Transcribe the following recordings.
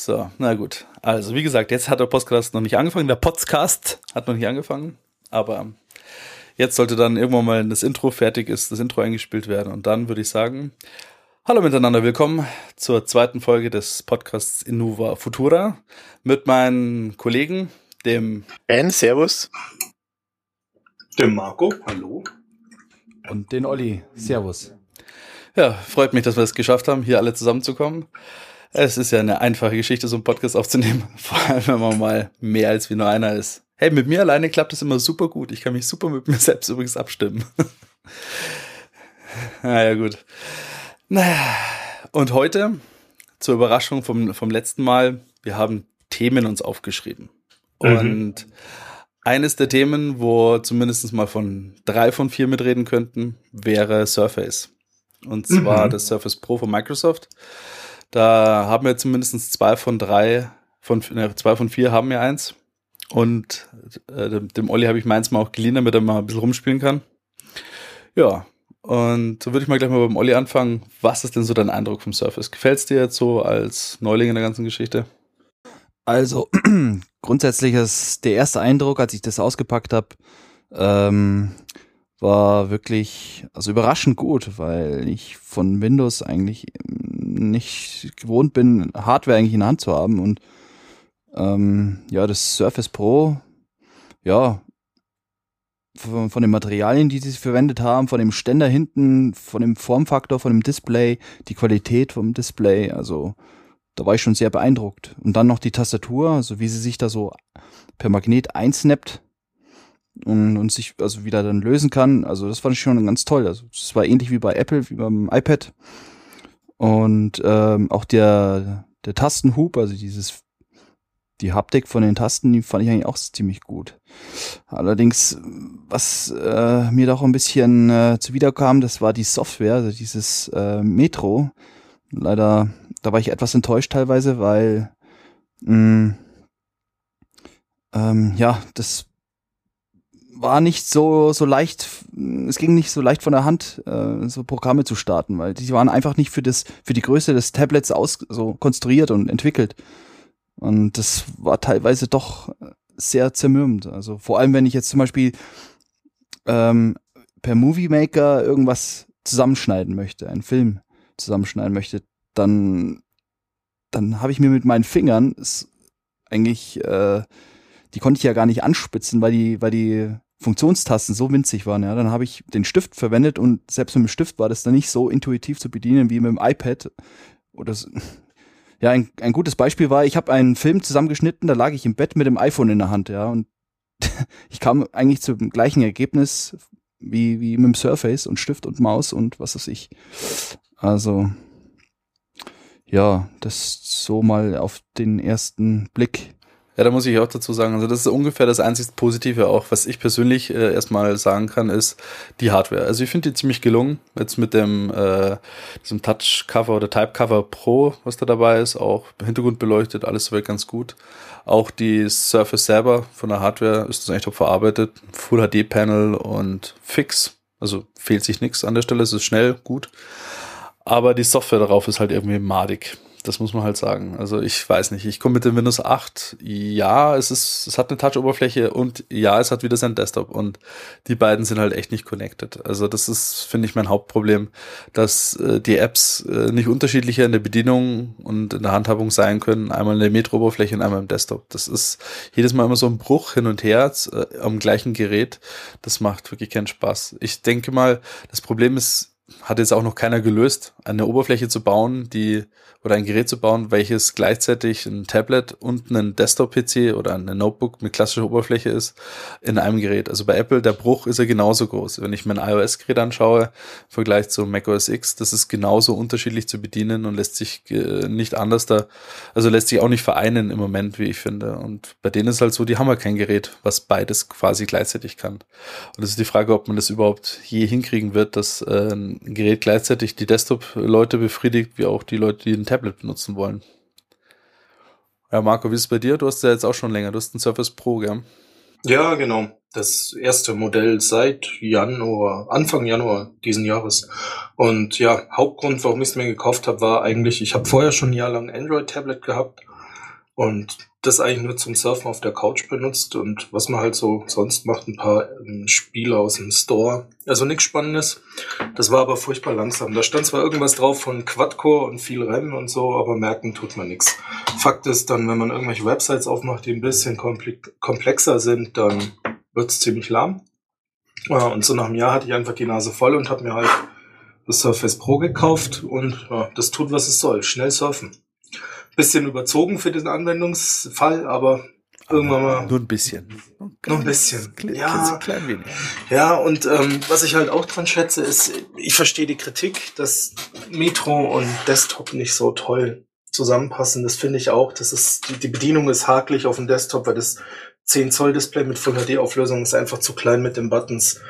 So, na gut. Also, wie gesagt, jetzt hat der Podcast noch nicht angefangen. Der Podcast hat noch nicht angefangen. Aber jetzt sollte dann irgendwann mal das Intro fertig ist, das Intro eingespielt werden. Und dann würde ich sagen, hallo miteinander, willkommen zur zweiten Folge des Podcasts Innova Futura mit meinen Kollegen, dem Ben, Servus. Dem Marco, hallo. Und den Olli, Servus. Ja, freut mich, dass wir es geschafft haben, hier alle zusammenzukommen. Es ist ja eine einfache Geschichte, so einen Podcast aufzunehmen, vor allem wenn man mal mehr als wie nur einer ist. Hey, mit mir alleine klappt es immer super gut. Ich kann mich super mit mir selbst übrigens abstimmen. naja, gut. Naja, und heute, zur Überraschung vom, vom letzten Mal, wir haben Themen uns aufgeschrieben. Mhm. Und eines der Themen, wo zumindest mal von drei von vier mitreden könnten, wäre Surface. Und zwar mhm. das Surface Pro von Microsoft. Da haben wir zumindest zwei von drei, von, ne, zwei von vier haben wir eins. Und äh, dem, Olli habe ich meins mal auch geliehen, damit er mal ein bisschen rumspielen kann. Ja, und so würde ich mal gleich mal beim Olli anfangen. Was ist denn so dein Eindruck vom Surface? Gefällt es dir jetzt so als Neuling in der ganzen Geschichte? Also, grundsätzlich ist der erste Eindruck, als ich das ausgepackt habe, ähm, war wirklich also überraschend gut, weil ich von Windows eigentlich nicht gewohnt bin, Hardware eigentlich in der Hand zu haben und ähm, ja, das Surface Pro, ja, von, von den Materialien, die sie verwendet haben, von dem Ständer hinten, von dem Formfaktor, von dem Display, die Qualität vom Display, also da war ich schon sehr beeindruckt. Und dann noch die Tastatur, also wie sie sich da so per Magnet einsnappt und, und sich also wieder dann lösen kann. Also das fand ich schon ganz toll. Also es war ähnlich wie bei Apple, wie beim iPad. Und ähm, auch der, der Tastenhub, also dieses, die Haptik von den Tasten, die fand ich eigentlich auch ziemlich gut. Allerdings, was äh, mir doch ein bisschen äh, zuwiderkam, das war die Software, also dieses äh, Metro. Leider, da war ich etwas enttäuscht teilweise, weil mh, ähm, ja, das war nicht so so leicht, es ging nicht so leicht von der Hand, äh, so Programme zu starten, weil die waren einfach nicht für das für die Größe des Tablets aus so konstruiert und entwickelt. Und das war teilweise doch sehr zermürbend. Also vor allem, wenn ich jetzt zum Beispiel ähm, per Movie Maker irgendwas zusammenschneiden möchte, einen Film zusammenschneiden möchte, dann dann habe ich mir mit meinen Fingern eigentlich äh, die konnte ich ja gar nicht anspitzen, weil die, weil die Funktionstasten so winzig waren. Ja, dann habe ich den Stift verwendet und selbst mit dem Stift war das dann nicht so intuitiv zu bedienen wie mit dem iPad. Oder so. ja, ein, ein gutes Beispiel war, ich habe einen Film zusammengeschnitten, da lag ich im Bett mit dem iPhone in der Hand, ja, und ich kam eigentlich zum gleichen Ergebnis wie, wie mit dem Surface und Stift und Maus und was weiß ich. Also, ja, das so mal auf den ersten Blick. Ja, da muss ich auch dazu sagen, also das ist ungefähr das einzig Positive auch, was ich persönlich äh, erstmal sagen kann, ist die Hardware. Also ich finde die ziemlich gelungen, jetzt mit dem äh, diesem Touch Cover oder Type Cover Pro, was da dabei ist, auch Hintergrund beleuchtet, alles soweit ganz gut. Auch die Surface selber von der Hardware ist das eigentlich top verarbeitet, Full HD Panel und fix, also fehlt sich nichts an der Stelle, es ist schnell, gut. Aber die Software darauf ist halt irgendwie madig. Das muss man halt sagen. Also ich weiß nicht, ich komme mit dem Windows 8. Ja, es ist, es hat eine Touch-Oberfläche und ja, es hat wieder sein Desktop und die beiden sind halt echt nicht connected. Also das ist, finde ich, mein Hauptproblem, dass äh, die Apps äh, nicht unterschiedlicher in der Bedienung und in der Handhabung sein können. Einmal in der Metro-Oberfläche und einmal im Desktop. Das ist jedes Mal immer so ein Bruch hin und her äh, am gleichen Gerät. Das macht wirklich keinen Spaß. Ich denke mal, das Problem ist, hat jetzt auch noch keiner gelöst, eine Oberfläche zu bauen, die oder ein Gerät zu bauen, welches gleichzeitig ein Tablet und ein Desktop-PC oder ein Notebook mit klassischer Oberfläche ist in einem Gerät. Also bei Apple, der Bruch ist ja genauso groß. Wenn ich mein iOS-Gerät anschaue, im Vergleich zu macOS X, das ist genauso unterschiedlich zu bedienen und lässt sich äh, nicht anders da, also lässt sich auch nicht vereinen im Moment, wie ich finde. Und bei denen ist halt so, die haben halt kein Gerät, was beides quasi gleichzeitig kann. Und es ist die Frage, ob man das überhaupt je hinkriegen wird, dass äh, Gerät gleichzeitig die Desktop-Leute befriedigt, wie auch die Leute, die ein Tablet benutzen wollen. Ja, Marco, wie ist es bei dir? Du hast ja jetzt auch schon länger, du hast ein Surface Pro, gell? Ja, genau. Das erste Modell seit Januar, Anfang Januar diesen Jahres. Und ja, Hauptgrund, warum ich es mir gekauft habe, war eigentlich, ich habe vorher schon ein Jahr lang Android-Tablet gehabt und das eigentlich nur zum Surfen auf der Couch benutzt und was man halt so sonst macht, ein paar ähm, Spiele aus dem Store. Also nichts Spannendes. Das war aber furchtbar langsam. Da stand zwar irgendwas drauf von Quadcore und viel Rennen und so, aber merken tut man nichts. Fakt ist dann, wenn man irgendwelche Websites aufmacht, die ein bisschen komplexer sind, dann wird's ziemlich lahm. Und so nach einem Jahr hatte ich einfach die Nase voll und habe mir halt das Surface Pro gekauft und ja, das tut, was es soll. Schnell surfen. Bisschen überzogen für den Anwendungsfall, aber irgendwann mal. Nur ein bisschen. Nur ein bisschen. Ja, klein wenig. ja, und ähm, was ich halt auch dran schätze, ist, ich verstehe die Kritik, dass Metro und Desktop nicht so toll zusammenpassen. Das finde ich auch. Das ist, die, die Bedienung ist hakelig auf dem Desktop, weil das 10 Zoll Display mit Full HD Auflösung ist einfach zu klein mit den Buttons.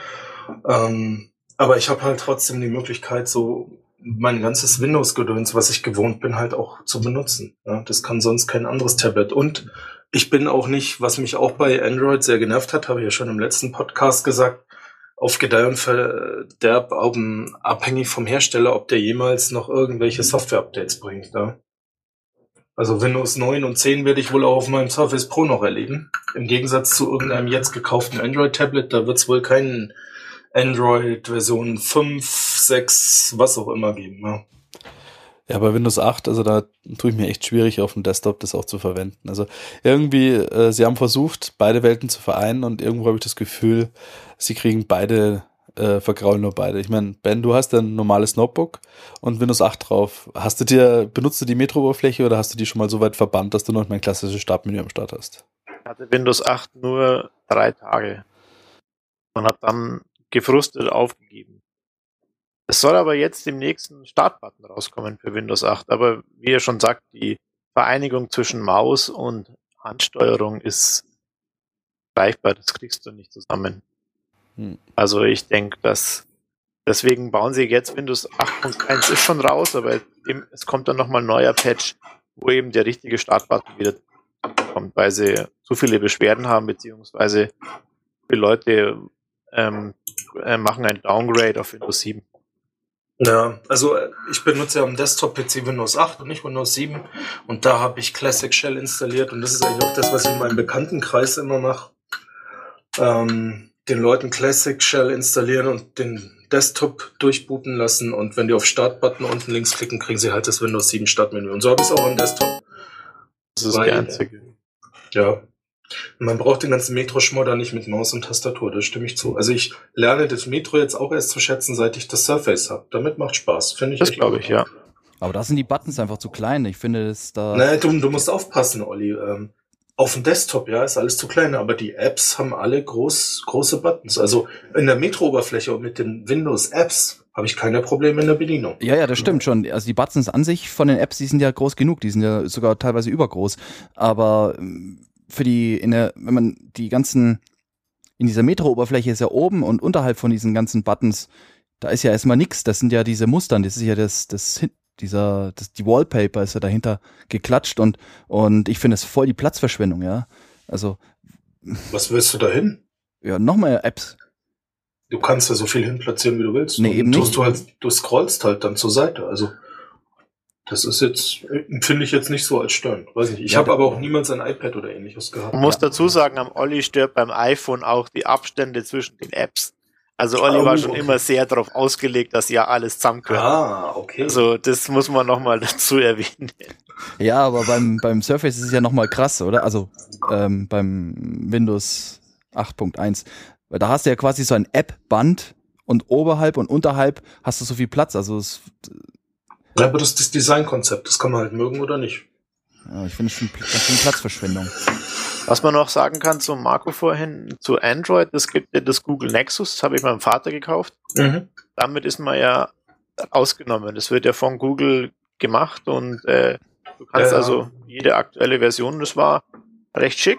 Ähm, aber ich habe halt trotzdem die Möglichkeit, so mein ganzes Windows-Gedöns, was ich gewohnt bin, halt auch zu benutzen. Ja, das kann sonst kein anderes Tablet. Und ich bin auch nicht, was mich auch bei Android sehr genervt hat, habe ich ja schon im letzten Podcast gesagt, auf Gedeih und Verderb abhängig vom Hersteller, ob der jemals noch irgendwelche Software-Updates bringt. Ja. Also Windows 9 und 10 werde ich wohl auch auf meinem Surface Pro noch erleben. Im Gegensatz zu irgendeinem jetzt gekauften Android-Tablet, da wird es wohl keinen Android Version 5, 6, was auch immer geben. Ja. Ja, bei Windows 8, also da tue ich mir echt schwierig, auf dem Desktop das auch zu verwenden. Also irgendwie, äh, sie haben versucht, beide Welten zu vereinen und irgendwo habe ich das Gefühl, sie kriegen beide, äh, vergraulen nur beide. Ich meine, Ben, du hast ein normales Notebook und Windows 8 drauf. Hast du dir, benutzt du die Metro-Oberfläche oder hast du die schon mal so weit verbannt, dass du noch mein klassisches Startmenü am Start hast? Ich hatte Windows 8 nur drei Tage und habe dann gefrustet aufgegeben. Es soll aber jetzt im nächsten Startbutton rauskommen für Windows 8. Aber wie ihr schon sagt, die Vereinigung zwischen Maus und Handsteuerung ist greifbar. Das kriegst du nicht zusammen. Hm. Also ich denke, dass deswegen bauen sie jetzt Windows 8.1 ist schon raus, aber es kommt dann nochmal ein neuer Patch, wo eben der richtige Startbutton wieder kommt, weil sie zu viele Beschwerden haben, beziehungsweise viele Leute ähm, äh, machen ein Downgrade auf Windows 7. Ja, also äh, ich benutze ja am Desktop-PC Windows 8 und nicht Windows 7 und da habe ich Classic Shell installiert und das ist eigentlich auch das, was ich in meinem Bekanntenkreis immer mache. Ähm, den Leuten Classic Shell installieren und den Desktop durchbooten lassen und wenn die auf Startbutton unten links klicken, kriegen sie halt das Windows 7 Startmenü. Und so habe ich es auch am Desktop. Das ist Weil, die einzige. Ja, man braucht den ganzen Metro-Schmodder nicht mit Maus und Tastatur, das stimme ich zu. Also ich lerne das Metro jetzt auch erst zu schätzen, seit ich das Surface habe. Damit macht Spaß, finde ich. Das glaube ich, ja. Aber da sind die Buttons einfach zu klein. Ich finde es da. Nein, du, du musst aufpassen, Olli. Ähm, auf dem Desktop, ja, ist alles zu klein, aber die Apps haben alle groß, große Buttons. Also in der Metro-Oberfläche und mit den Windows-Apps habe ich keine Probleme in der Bedienung. Ja, ja, das stimmt schon. Also die Buttons an sich von den Apps, die sind ja groß genug, die sind ja sogar teilweise übergroß. Aber ähm, für die, in der, wenn man die ganzen, in dieser Metro-Oberfläche ist ja oben und unterhalb von diesen ganzen Buttons, da ist ja erstmal nichts. Das sind ja diese Mustern, das ist ja das, das, dieser, das, die Wallpaper ist ja dahinter geklatscht und, und ich finde es voll die Platzverschwendung, ja. Also. Was willst du da hin? Ja, noch mehr Apps. Du kannst ja so viel hinplatzieren, wie du willst. Nee, eben nicht. Du, halt, du scrollst halt dann zur Seite. Also das ist jetzt, finde ich jetzt nicht so als Stern. Weiß nicht. Ich ja, habe aber auch niemals ein iPad oder ähnliches gehabt. Man muss dazu sagen, am Olli stört beim iPhone auch die Abstände zwischen den Apps. Also Olli oh, war schon okay. immer sehr darauf ausgelegt, dass ja alles zusammengehört. Ah, okay. Also das muss man nochmal dazu erwähnen. Ja, aber beim, beim Surface ist es ja nochmal krass, oder? Also ähm, beim Windows 8.1. Weil da hast du ja quasi so ein App-Band und oberhalb und unterhalb hast du so viel Platz. Also es, ja, aber das ist das Designkonzept, das kann man halt mögen oder nicht. Ja, ich finde es schon, schon Platzverschwendung. Was man noch sagen kann zu Marco vorhin, zu Android, es gibt ja das Google Nexus, das habe ich meinem Vater gekauft. Mhm. Damit ist man ja ausgenommen. Das wird ja von Google gemacht und äh, du kannst ja. also jede aktuelle Version, das war recht schick.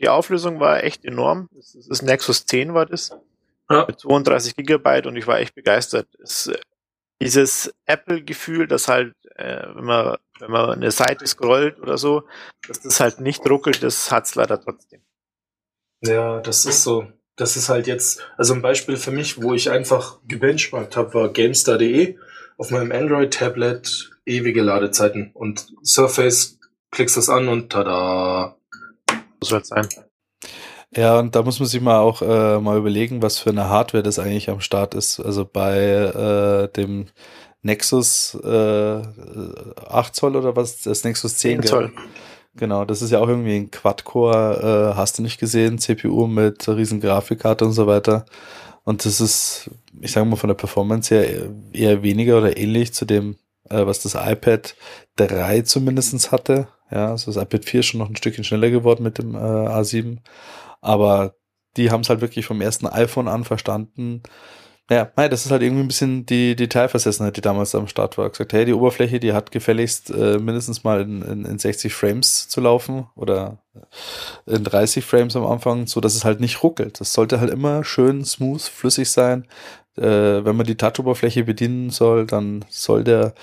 Die Auflösung war echt enorm. Das, das Nexus 10 war das. Ja. Mit 32 Gigabyte und ich war echt begeistert. Es dieses Apple-Gefühl, dass halt, äh, wenn man wenn man eine Seite scrollt oder so, dass das halt nicht ruckelt, das hat's leider trotzdem. Ja, das ist so. Das ist halt jetzt, also ein Beispiel für mich, wo ich einfach gebenchmarkt habe, war GameStar.de auf meinem Android-Tablet ewige Ladezeiten und Surface klickst das an und tada. So soll es sein. Ja, und da muss man sich mal auch äh, mal überlegen, was für eine Hardware das eigentlich am Start ist. Also bei äh, dem Nexus äh, 8 Zoll oder was, das Nexus 10 10 Zoll. Genau, das ist ja auch irgendwie ein Quad-Core, äh, hast du nicht gesehen, CPU mit riesen Grafikkarte und so weiter. Und das ist, ich sage mal, von der Performance her eher weniger oder ähnlich zu dem, äh, was das iPad 3 zumindestens hatte. Ja, also das iPad 4 ist schon noch ein Stückchen schneller geworden mit dem äh, A7. Aber die haben es halt wirklich vom ersten iPhone an verstanden. Ja, nein, das ist halt irgendwie ein bisschen die Detailversessenheit, die damals am Start war. Gesagt, hey, die Oberfläche, die hat gefälligst äh, mindestens mal in, in, in 60 Frames zu laufen oder in 30 Frames am Anfang, so dass es halt nicht ruckelt. Das sollte halt immer schön smooth, flüssig sein. Äh, wenn man die Touch-Oberfläche bedienen soll, dann soll der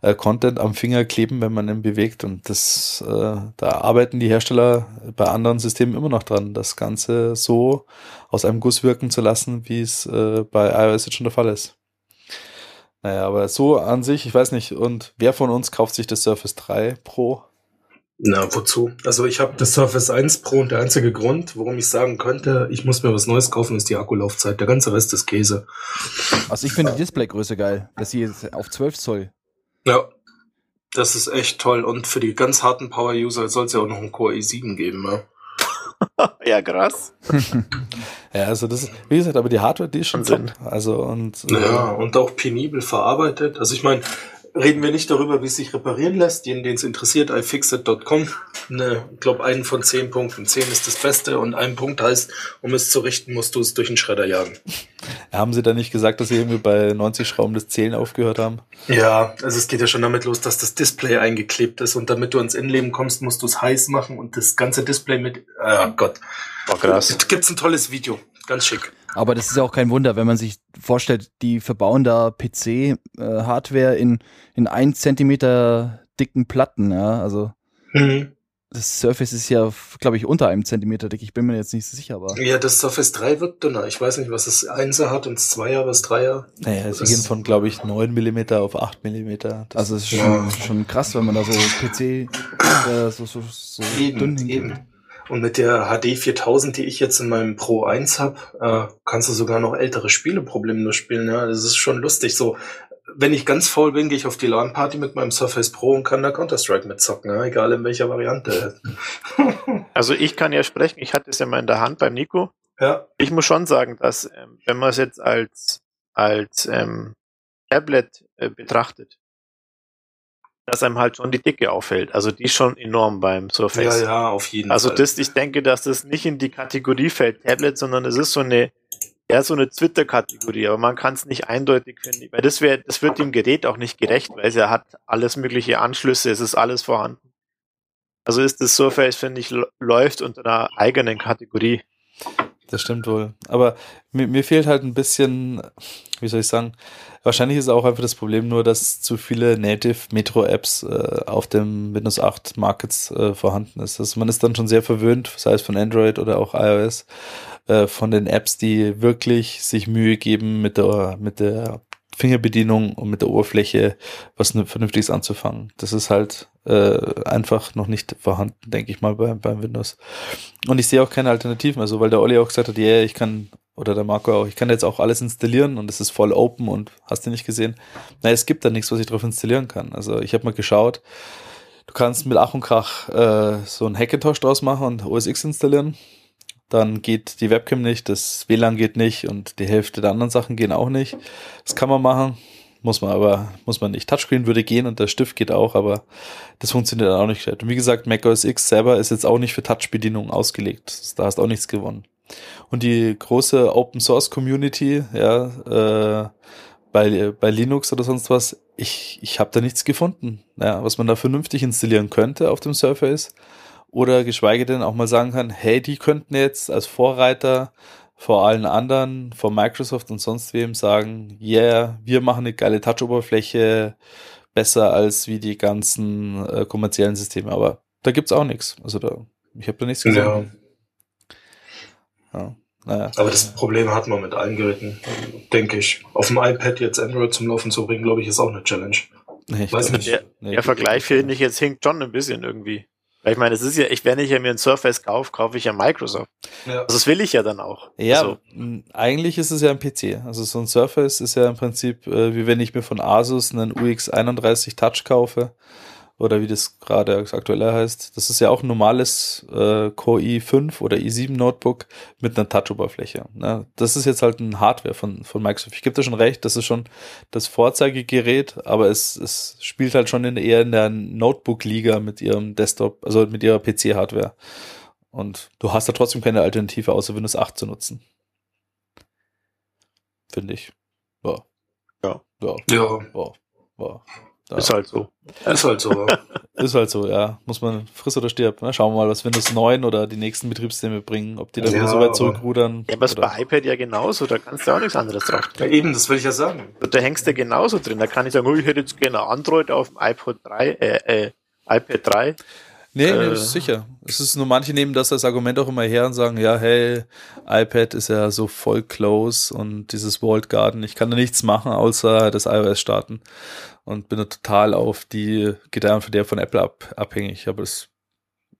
äh, Content am Finger kleben, wenn man ihn bewegt. Und das, äh, da arbeiten die Hersteller bei anderen Systemen immer noch dran, das Ganze so aus einem Guss wirken zu lassen, wie es äh, bei iOS jetzt schon der Fall ist. Naja, aber so an sich, ich weiß nicht, und wer von uns kauft sich das Surface 3 Pro? Na, wozu? Also ich habe das Surface 1 Pro und der einzige Grund, warum ich sagen könnte, ich muss mir was Neues kaufen, ist die Akkulaufzeit. Der ganze Rest ist Käse. Also ich finde die Displaygröße geil, dass sie jetzt auf 12 Zoll. Ja, das ist echt toll. Und für die ganz harten Power-User soll es ja auch noch einen Core i7 geben. Ja. Ja, krass. Ja, also das ist, wie gesagt, aber die Hardware, die ist schon top. Also und Ja, und auch penibel verarbeitet. Also ich meine, reden wir nicht darüber, wie es sich reparieren lässt. Jeden, den es interessiert, ifixit.com. Ne, ich glaube, einen von zehn Punkten. Zehn ist das Beste und ein Punkt heißt, um es zu richten, musst du es durch den Schredder jagen. haben sie da nicht gesagt, dass sie irgendwie bei 90 Schrauben das Zählen aufgehört haben? Ja, also es geht ja schon damit los, dass das Display eingeklebt ist und damit du ans Innenleben kommst, musst du es heiß machen und das ganze Display mit, ah Gott. War krass. Gibt's ein tolles Video. Ganz schick. Aber das ist ja auch kein Wunder, wenn man sich vorstellt, die verbauen da PC-Hardware in, in ein Zentimeter dicken Platten, ja. Also Mhm. das Surface ist ja, glaube ich, unter einem Zentimeter dick. Ich bin mir jetzt nicht so sicher, aber. Ja, das Surface 3 wird dünner. Ich weiß nicht, was das 1er hat und das 2er, was 3er. Naja, sie gehen von, glaube ich, 9 Millimeter auf 8 Millimeter. Das Also es ist Ja. schon, schon krass, wenn man da so PC äh, so, so, so dünn Eben, hingeht. eben. Und mit der HD 4000, die ich jetzt in meinem Pro 1 hab, äh, kannst du sogar noch ältere Spiele problemlos spielen. Ja, das ist schon lustig. So, wenn ich ganz faul bin, gehe ich auf die LAN-Party mit meinem Surface Pro und kann da Counter-Strike mitzocken, ja, egal in welcher Variante. Also ich kann ja sprechen, ich hatte es ja mal in der Hand beim Nico. ja, Ich muss schon sagen, dass ähm, wenn man es jetzt als, als ähm, Tablet äh, betrachtet, dass einem halt schon die Dicke auffällt. Also die ist schon enorm beim ja, Surface. ja, auf jeden Also Fall. das, ich denke, dass das nicht in die Kategorie fällt Tablet, sondern es ist so eine, ja, so eine Twitter-Kategorie, aber man kann es nicht eindeutig finden, weil das wäre, das wird dem Gerät auch nicht gerecht, weil es ja hat alles mögliche Anschlüsse, es ist alles vorhanden. Also ist das Surface, finde ich, läuft unter einer eigenen Kategorie. Das stimmt wohl. Aber mir, mir fehlt halt ein bisschen, wie soll ich sagen, wahrscheinlich ist auch einfach das Problem nur, dass zu viele Native Metro-Apps äh, auf dem Windows 8 Markets äh, vorhanden ist. Also man ist dann schon sehr verwöhnt, sei es von Android oder auch iOS, äh, von den Apps, die wirklich sich Mühe geben, mit der, mit der Fingerbedienung und mit der Oberfläche was Vernünftiges anzufangen. Das ist halt äh, einfach noch nicht vorhanden, denke ich mal, bei, beim Windows. Und ich sehe auch keine Alternativen, also weil der Olli auch gesagt hat, ja, yeah, ich kann, oder der Marco auch, ich kann jetzt auch alles installieren und es ist voll open und hast du nicht gesehen. Nein, es gibt da nichts, was ich drauf installieren kann. Also ich habe mal geschaut, du kannst mit Ach und Krach äh, so einen Hackintosh draus machen und OS X installieren. Dann geht die Webcam nicht, das WLAN geht nicht und die Hälfte der anderen Sachen gehen auch nicht. Das kann man machen, muss man aber, muss man nicht. Touchscreen würde gehen und der Stift geht auch, aber das funktioniert dann auch nicht. Und wie gesagt, Mac OS X selber ist jetzt auch nicht für Touch-Bedienung ausgelegt. Da hast auch nichts gewonnen. Und die große Open Source Community, ja, äh, bei, bei Linux oder sonst was, ich, ich habe da nichts gefunden, ja, was man da vernünftig installieren könnte auf dem Surface. Oder geschweige denn auch mal sagen kann, hey, die könnten jetzt als Vorreiter vor allen anderen, vor Microsoft und sonst wem sagen, yeah, wir machen eine geile Touch-Oberfläche besser als wie die ganzen äh, kommerziellen Systeme. Aber da gibt's auch nichts. Also da, ich habe da nichts ja. gesehen. Ja. Naja. Aber das Problem hat man mit allen Geräten, denke ich. Auf dem iPad jetzt Android zum Laufen zu bringen, glaube ich, ist auch eine Challenge. Nee, ich Weiß nicht. Der, Nee, der Vergleich finde ich jetzt hinkt schon ein bisschen irgendwie. Weil ich meine, es ist ja, ich, wenn ich ja mir ein Surface kaufe, kaufe ich ja Microsoft. Ja. Also das will ich ja dann auch. Ja, also. eigentlich ist es ja ein PC. Also so ein Surface ist ja im Prinzip, äh, wie wenn ich mir von Asus einen UX31 Touch kaufe oder wie das gerade aktuell heißt. Das ist ja auch ein normales äh, Core i5 oder i7 Notebook mit einer Touch-Oberfläche. Ne? Das ist jetzt halt ein Hardware von, von Microsoft. Ich gebe dir schon recht, das ist schon das Vorzeigegerät, aber es, es spielt halt schon in, eher in der Notebook-Liga mit ihrem Desktop, also mit ihrer PC-Hardware. Und du hast da trotzdem keine Alternative, außer Windows 8 zu nutzen. Finde ich. Ja. Ja. Ja. Ja. ja. ja. Da. Ist halt so. Ist halt so. ist halt so, ja. Muss man friss oder stirb. Na, schauen wir mal, was Windows 9 oder die nächsten Betriebssysteme bringen, ob die dann ja, wieder so weit zurückrudern. Ja, aber ist bei iPad ja genauso, da kannst du auch nichts anderes drauf Ja, eben, das will ich ja sagen. Und da hängst du genauso drin. Da kann ich sagen, oh, ich hätte jetzt gerne Android auf dem iPod 3, äh, äh, iPad 3. Nee, nee, äh, sicher. Es ist nur manche nehmen das als Argument auch immer her und sagen, ja, hey, iPad ist ja so voll close und dieses Walled Garden, ich kann da nichts machen, außer das iOS starten und bin da total auf die Gitarren von der von Apple ab, abhängig. Aber das,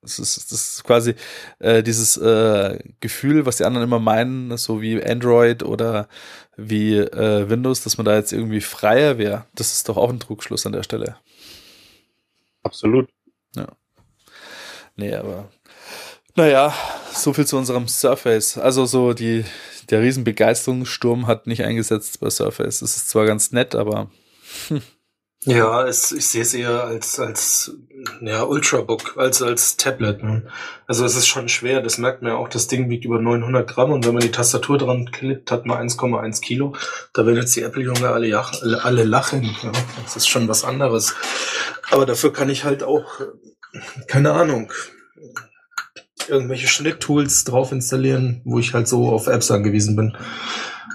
das, ist, das ist quasi äh, dieses äh, Gefühl, was die anderen immer meinen, so wie Android oder wie äh, Windows, dass man da jetzt irgendwie freier wäre. Das ist doch auch ein Trugschluss an der Stelle. Absolut. Ja. Nee, aber naja, so viel zu unserem Surface. Also so die, der Riesenbegeisterungssturm hat nicht eingesetzt bei Surface. Es ist zwar ganz nett, aber hm. Ja, es, ich sehe es eher als, als ja, Ultrabook, als als Tablet. Ne? Also es ist schon schwer, das merkt man ja auch, das Ding wiegt über 900 Gramm und wenn man die Tastatur dran klippt, hat man 1,1 Kilo. Da werden jetzt die Apple-Junge alle, alle lachen. Ja? Das ist schon was anderes. Aber dafür kann ich halt auch, keine Ahnung, irgendwelche Schnitttools drauf installieren, wo ich halt so auf Apps angewiesen bin.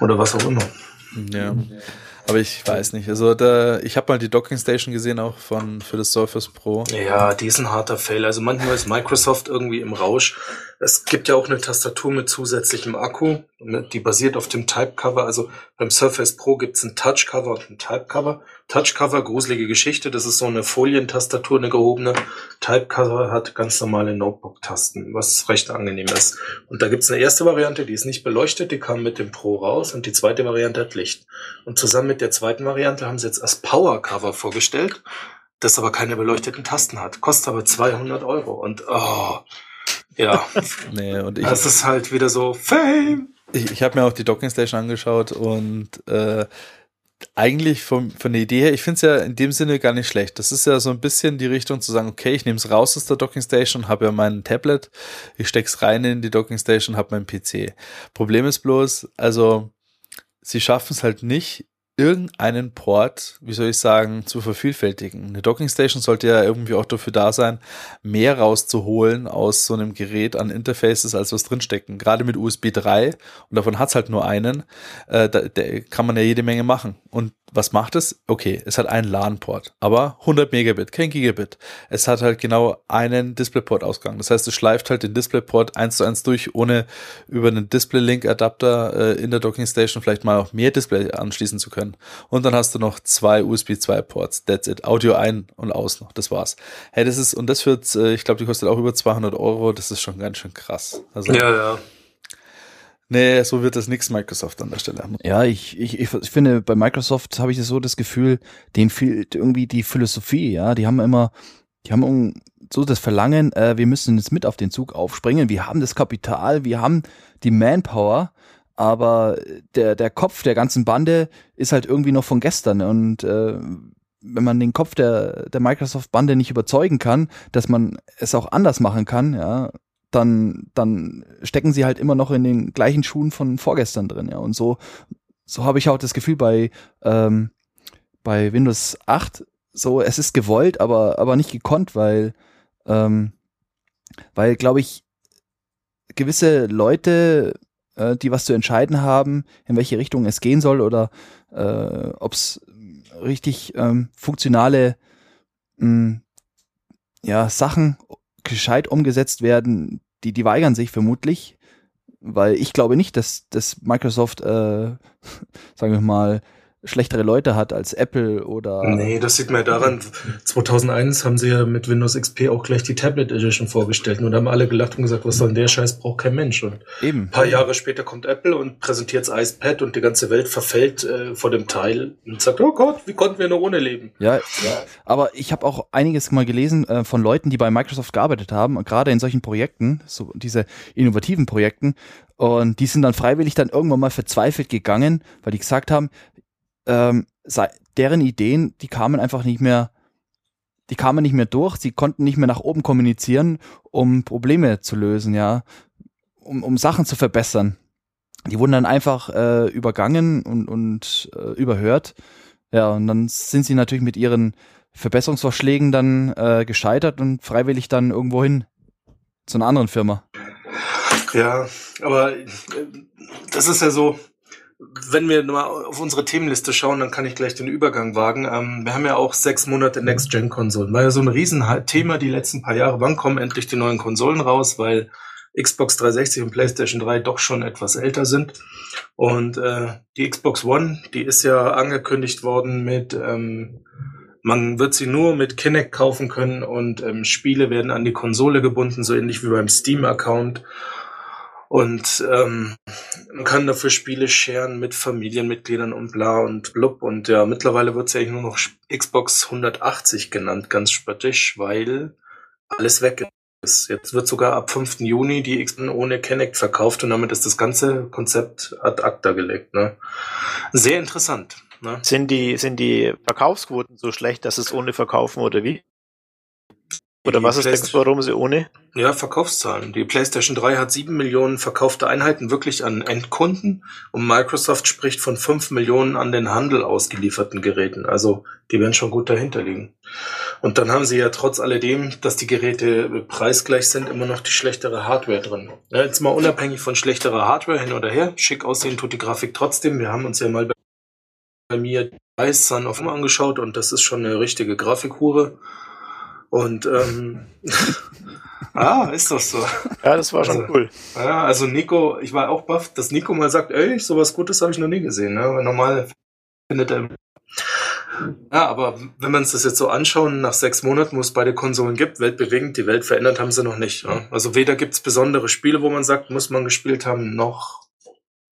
Oder was auch immer. Ja. Aber ich weiß nicht. Also da, ich habe mal die Docking Station gesehen auch von für das Surface Pro. Ja, die ist ein harter Fail. Also manchmal ist Microsoft irgendwie im Rausch. Es gibt ja auch eine Tastatur mit zusätzlichem Akku, die basiert auf dem Type Cover. Also beim Surface Pro gibt's ein Touch Cover und ein Type Cover. Touch Cover, gruselige Geschichte, das ist so eine Folientastatur, eine gehobene. Type Cover hat ganz normale Notebook-Tasten, was recht angenehm ist. Und da gibt's eine erste Variante, die ist nicht beleuchtet, die kam mit dem Pro raus und die zweite Variante hat Licht. Und zusammen mit der zweiten Variante haben sie jetzt als Power Cover vorgestellt, das aber keine beleuchteten Tasten hat. Kostet aber 200 Euro und oh, ja. nee, und ich. Das ist halt wieder so Fame. Ich, ich habe mir auch die Docking Station angeschaut und äh, eigentlich vom, von der Idee her, ich finde es ja in dem Sinne gar nicht schlecht. Das ist ja so ein bisschen die Richtung zu sagen, okay, ich nehme es raus aus der Docking Station, habe ja mein Tablet, ich stecke es rein in die Docking Station, habe meinen PC. Problem ist bloß, also sie schaffen es halt nicht, irgendeinen Port, wie soll ich sagen, zu vervielfältigen. Eine Docking Station sollte ja irgendwie auch dafür da sein, mehr rauszuholen aus so einem Gerät an Interfaces, als was drinstecken. Gerade mit USB 3, und davon hat's halt nur einen, äh, da, da kann man ja jede Menge machen. Und was macht es? Okay, es hat einen LAN-Port, aber 100 Megabit, kein Gigabit. Es hat halt genau einen DisplayPort-Ausgang. Das heißt, es schleift halt den DisplayPort eins zu eins durch, ohne über einen Display-Link-Adapter äh, in der Docking Station vielleicht mal auch mehr Display anschließen zu können. Und dann hast du noch zwei USB 2 Ports. That's it. Audio ein und aus noch. Das war's. Hey, das ist, und das wird, äh, ich glaube, die kostet auch über 200 Euro. Das ist schon ganz schön krass. Also, ja, ja. Nee, so wird das nichts Microsoft an der Stelle. Ja, ich, ich, ich finde, bei Microsoft habe ich so das Gefühl, denen fehlt irgendwie die Philosophie, ja. Die haben immer, die haben so das Verlangen, äh, wir müssen jetzt mit auf den Zug aufspringen, wir haben das Kapital, wir haben die Manpower, aber der, der Kopf der ganzen Bande ist halt irgendwie noch von gestern und äh, wenn man den Kopf der, der Microsoft-Bande nicht überzeugen kann, dass man es auch anders machen kann, ja, dann, dann stecken sie halt immer noch in den gleichen Schuhen von vorgestern drin, ja. Und so, so habe ich auch das Gefühl bei, ähm, bei Windows 8, so, es ist gewollt, aber, aber nicht gekonnt, weil, ähm, weil, glaube ich, gewisse Leute, äh, die was zu entscheiden haben, in welche Richtung es gehen soll oder äh, ob es richtig ähm, funktionale mh, ja, Sachen gescheit umgesetzt werden, die, die weigern sich vermutlich, weil ich glaube nicht, dass, dass Microsoft, äh, sagen wir mal, schlechtere Leute hat als Apple oder. Nee, das sieht man ja daran. 2001 haben sie ja mit Windows XP auch gleich die Tablet Edition vorgestellt und haben alle gelacht und gesagt, was soll denn der Scheiß, braucht kein Mensch. Und Eben. ein paar Jahre später kommt Apple und präsentiert das iPad und die ganze Welt verfällt äh, vor dem Teil und sagt, oh Gott, wie konnten wir nur ohne leben? Ja, aber ich habe auch einiges mal gelesen äh, von Leuten, die bei Microsoft gearbeitet haben, und gerade in solchen Projekten, so diese innovativen Projekten, und die sind dann freiwillig dann irgendwann mal verzweifelt gegangen, weil die gesagt haben, ähm, deren Ideen, die kamen einfach nicht mehr, die kamen nicht mehr durch, sie konnten nicht mehr nach oben kommunizieren, um Probleme zu lösen, ja, um, um Sachen zu verbessern. Die wurden dann einfach äh, übergangen und, und äh, überhört. Ja, und dann sind sie natürlich mit ihren Verbesserungsvorschlägen dann äh, gescheitert und freiwillig dann irgendwo hin zu einer anderen Firma. Ja, aber äh, das ist ja so, wenn wir mal auf unsere Themenliste schauen, dann kann ich gleich den Übergang wagen. Ähm, wir haben ja auch sechs Monate Next-Gen-Konsolen. War ja so ein Riesenthema die letzten paar Jahre. Wann kommen endlich die neuen Konsolen raus? Weil Xbox 360 und PlayStation 3 doch schon etwas älter sind. Und äh, die Xbox One, die ist ja angekündigt worden mit, ähm, man wird sie nur mit Kinect kaufen können und ähm, Spiele werden an die Konsole gebunden, so ähnlich wie beim Steam-Account. Und ähm, man kann dafür Spiele scheren mit Familienmitgliedern und bla und blub. Und ja, mittlerweile wird es ja eigentlich nur noch Xbox 180 genannt, ganz spöttisch, weil alles weg ist. Jetzt wird sogar ab 5. Juni die Xbox ohne Kinect verkauft und damit ist das ganze Konzept ad acta gelegt. Ne? Sehr interessant. Ne? Sind die, sind die Verkaufsquoten so schlecht, dass es ohne verkaufen oder wie? Oder was ist der Grund, PlayStation- warum sie ohne? Ja, Verkaufszahlen. Die PlayStation 3 hat 7 Millionen verkaufte Einheiten wirklich an Endkunden und Microsoft spricht von 5 Millionen an den Handel ausgelieferten Geräten. Also die werden schon gut dahinter liegen. Und dann haben sie ja trotz alledem, dass die Geräte preisgleich sind, immer noch die schlechtere Hardware drin. Ja, jetzt mal unabhängig von schlechterer Hardware hin oder her, schick aussehen tut die Grafik trotzdem. Wir haben uns ja mal bei, mir Ice Sun auf angeschaut und das ist schon eine richtige Grafikhure. Und ähm, ah, ist doch so. Ja, das war schon Also- cool. Ja, also Nico, ich war auch baff, dass Nico mal sagt, ey, sowas Gutes habe ich noch nie gesehen. Ne? Weil normal findet er. Ja, aber wenn wir uns das jetzt so anschauen, nach sechs Monaten, wo es beide Konsolen gibt, weltbewegend, die Welt verändert haben sie noch nicht. Ja? Also weder gibt's besondere Spiele, wo man sagt, muss man gespielt haben, noch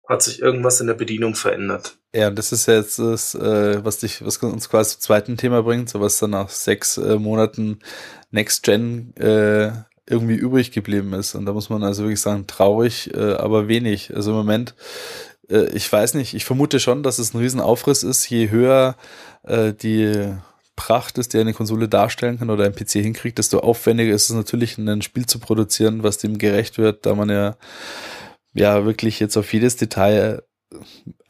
hat sich irgendwas in der Bedienung verändert. Ja, und das ist ja jetzt das, äh, was dich, was uns quasi zum zweiten Thema bringt, so was dann nach sechs äh, Monaten Next Gen äh, irgendwie übrig geblieben ist. Und da muss man also wirklich sagen, traurig, äh, aber wenig. Also im Moment, äh, ich weiß nicht, ich vermute schon, dass es ein Riesenaufriss ist, je höher äh, die Pracht ist, die eine Konsole darstellen kann oder ein PC hinkriegt, desto aufwendiger ist es natürlich, ein Spiel zu produzieren, was dem gerecht wird, da man ja ja wirklich jetzt auf jedes Detail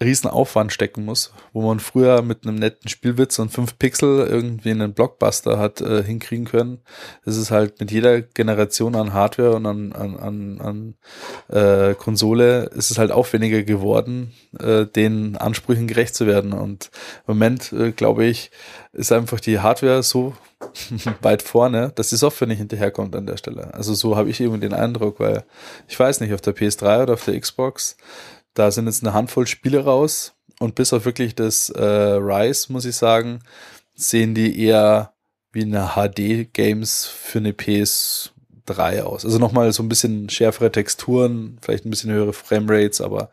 riesen Aufwand stecken muss, wo man früher mit einem netten Spielwitz und fünf Pixel irgendwie einen Blockbuster hat äh, hinkriegen können. Es ist halt mit jeder Generation an Hardware und an, an, an, an äh, Konsole ist es halt aufwendiger geworden, äh, den Ansprüchen gerecht zu werden. Und im Moment, äh, glaube ich, ist einfach die Hardware so weit vorne, dass die Software nicht hinterherkommt an der Stelle. Also so habe ich irgendwie den Eindruck, weil ich weiß nicht, auf der PS3 oder auf der Xbox, da sind jetzt eine Handvoll Spiele raus und bis auf wirklich das äh, Rise, muss ich sagen, sehen die eher wie eine HD-Games für eine PS3 aus. Also nochmal so ein bisschen schärfere Texturen, vielleicht ein bisschen höhere Framerates, aber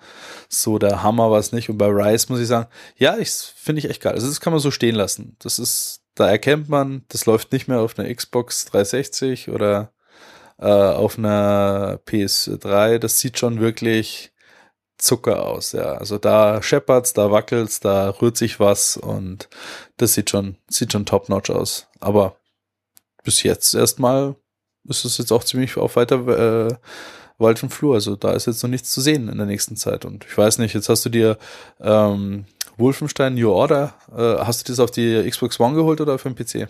so der Hammer war es nicht. Und bei Rise muss ich sagen, ja, ich finde ich echt geil. Also das kann man so stehen lassen. Das ist, da erkennt man, das läuft nicht mehr auf einer Xbox 360 oder äh, auf einer PS3. Das sieht schon wirklich Zucker aus, ja. Also da scheppert's, da wackelt's, da rührt sich was und das sieht schon, sieht schon top-notch aus. Aber bis jetzt erstmal ist es jetzt auch ziemlich auf weiter äh, Wald und Flur. Also da ist jetzt noch nichts zu sehen in der nächsten Zeit. Und ich weiß nicht, jetzt hast du dir ähm, Wolfenstein New Order, äh, hast du das auf die Xbox One geholt oder auf dem PC?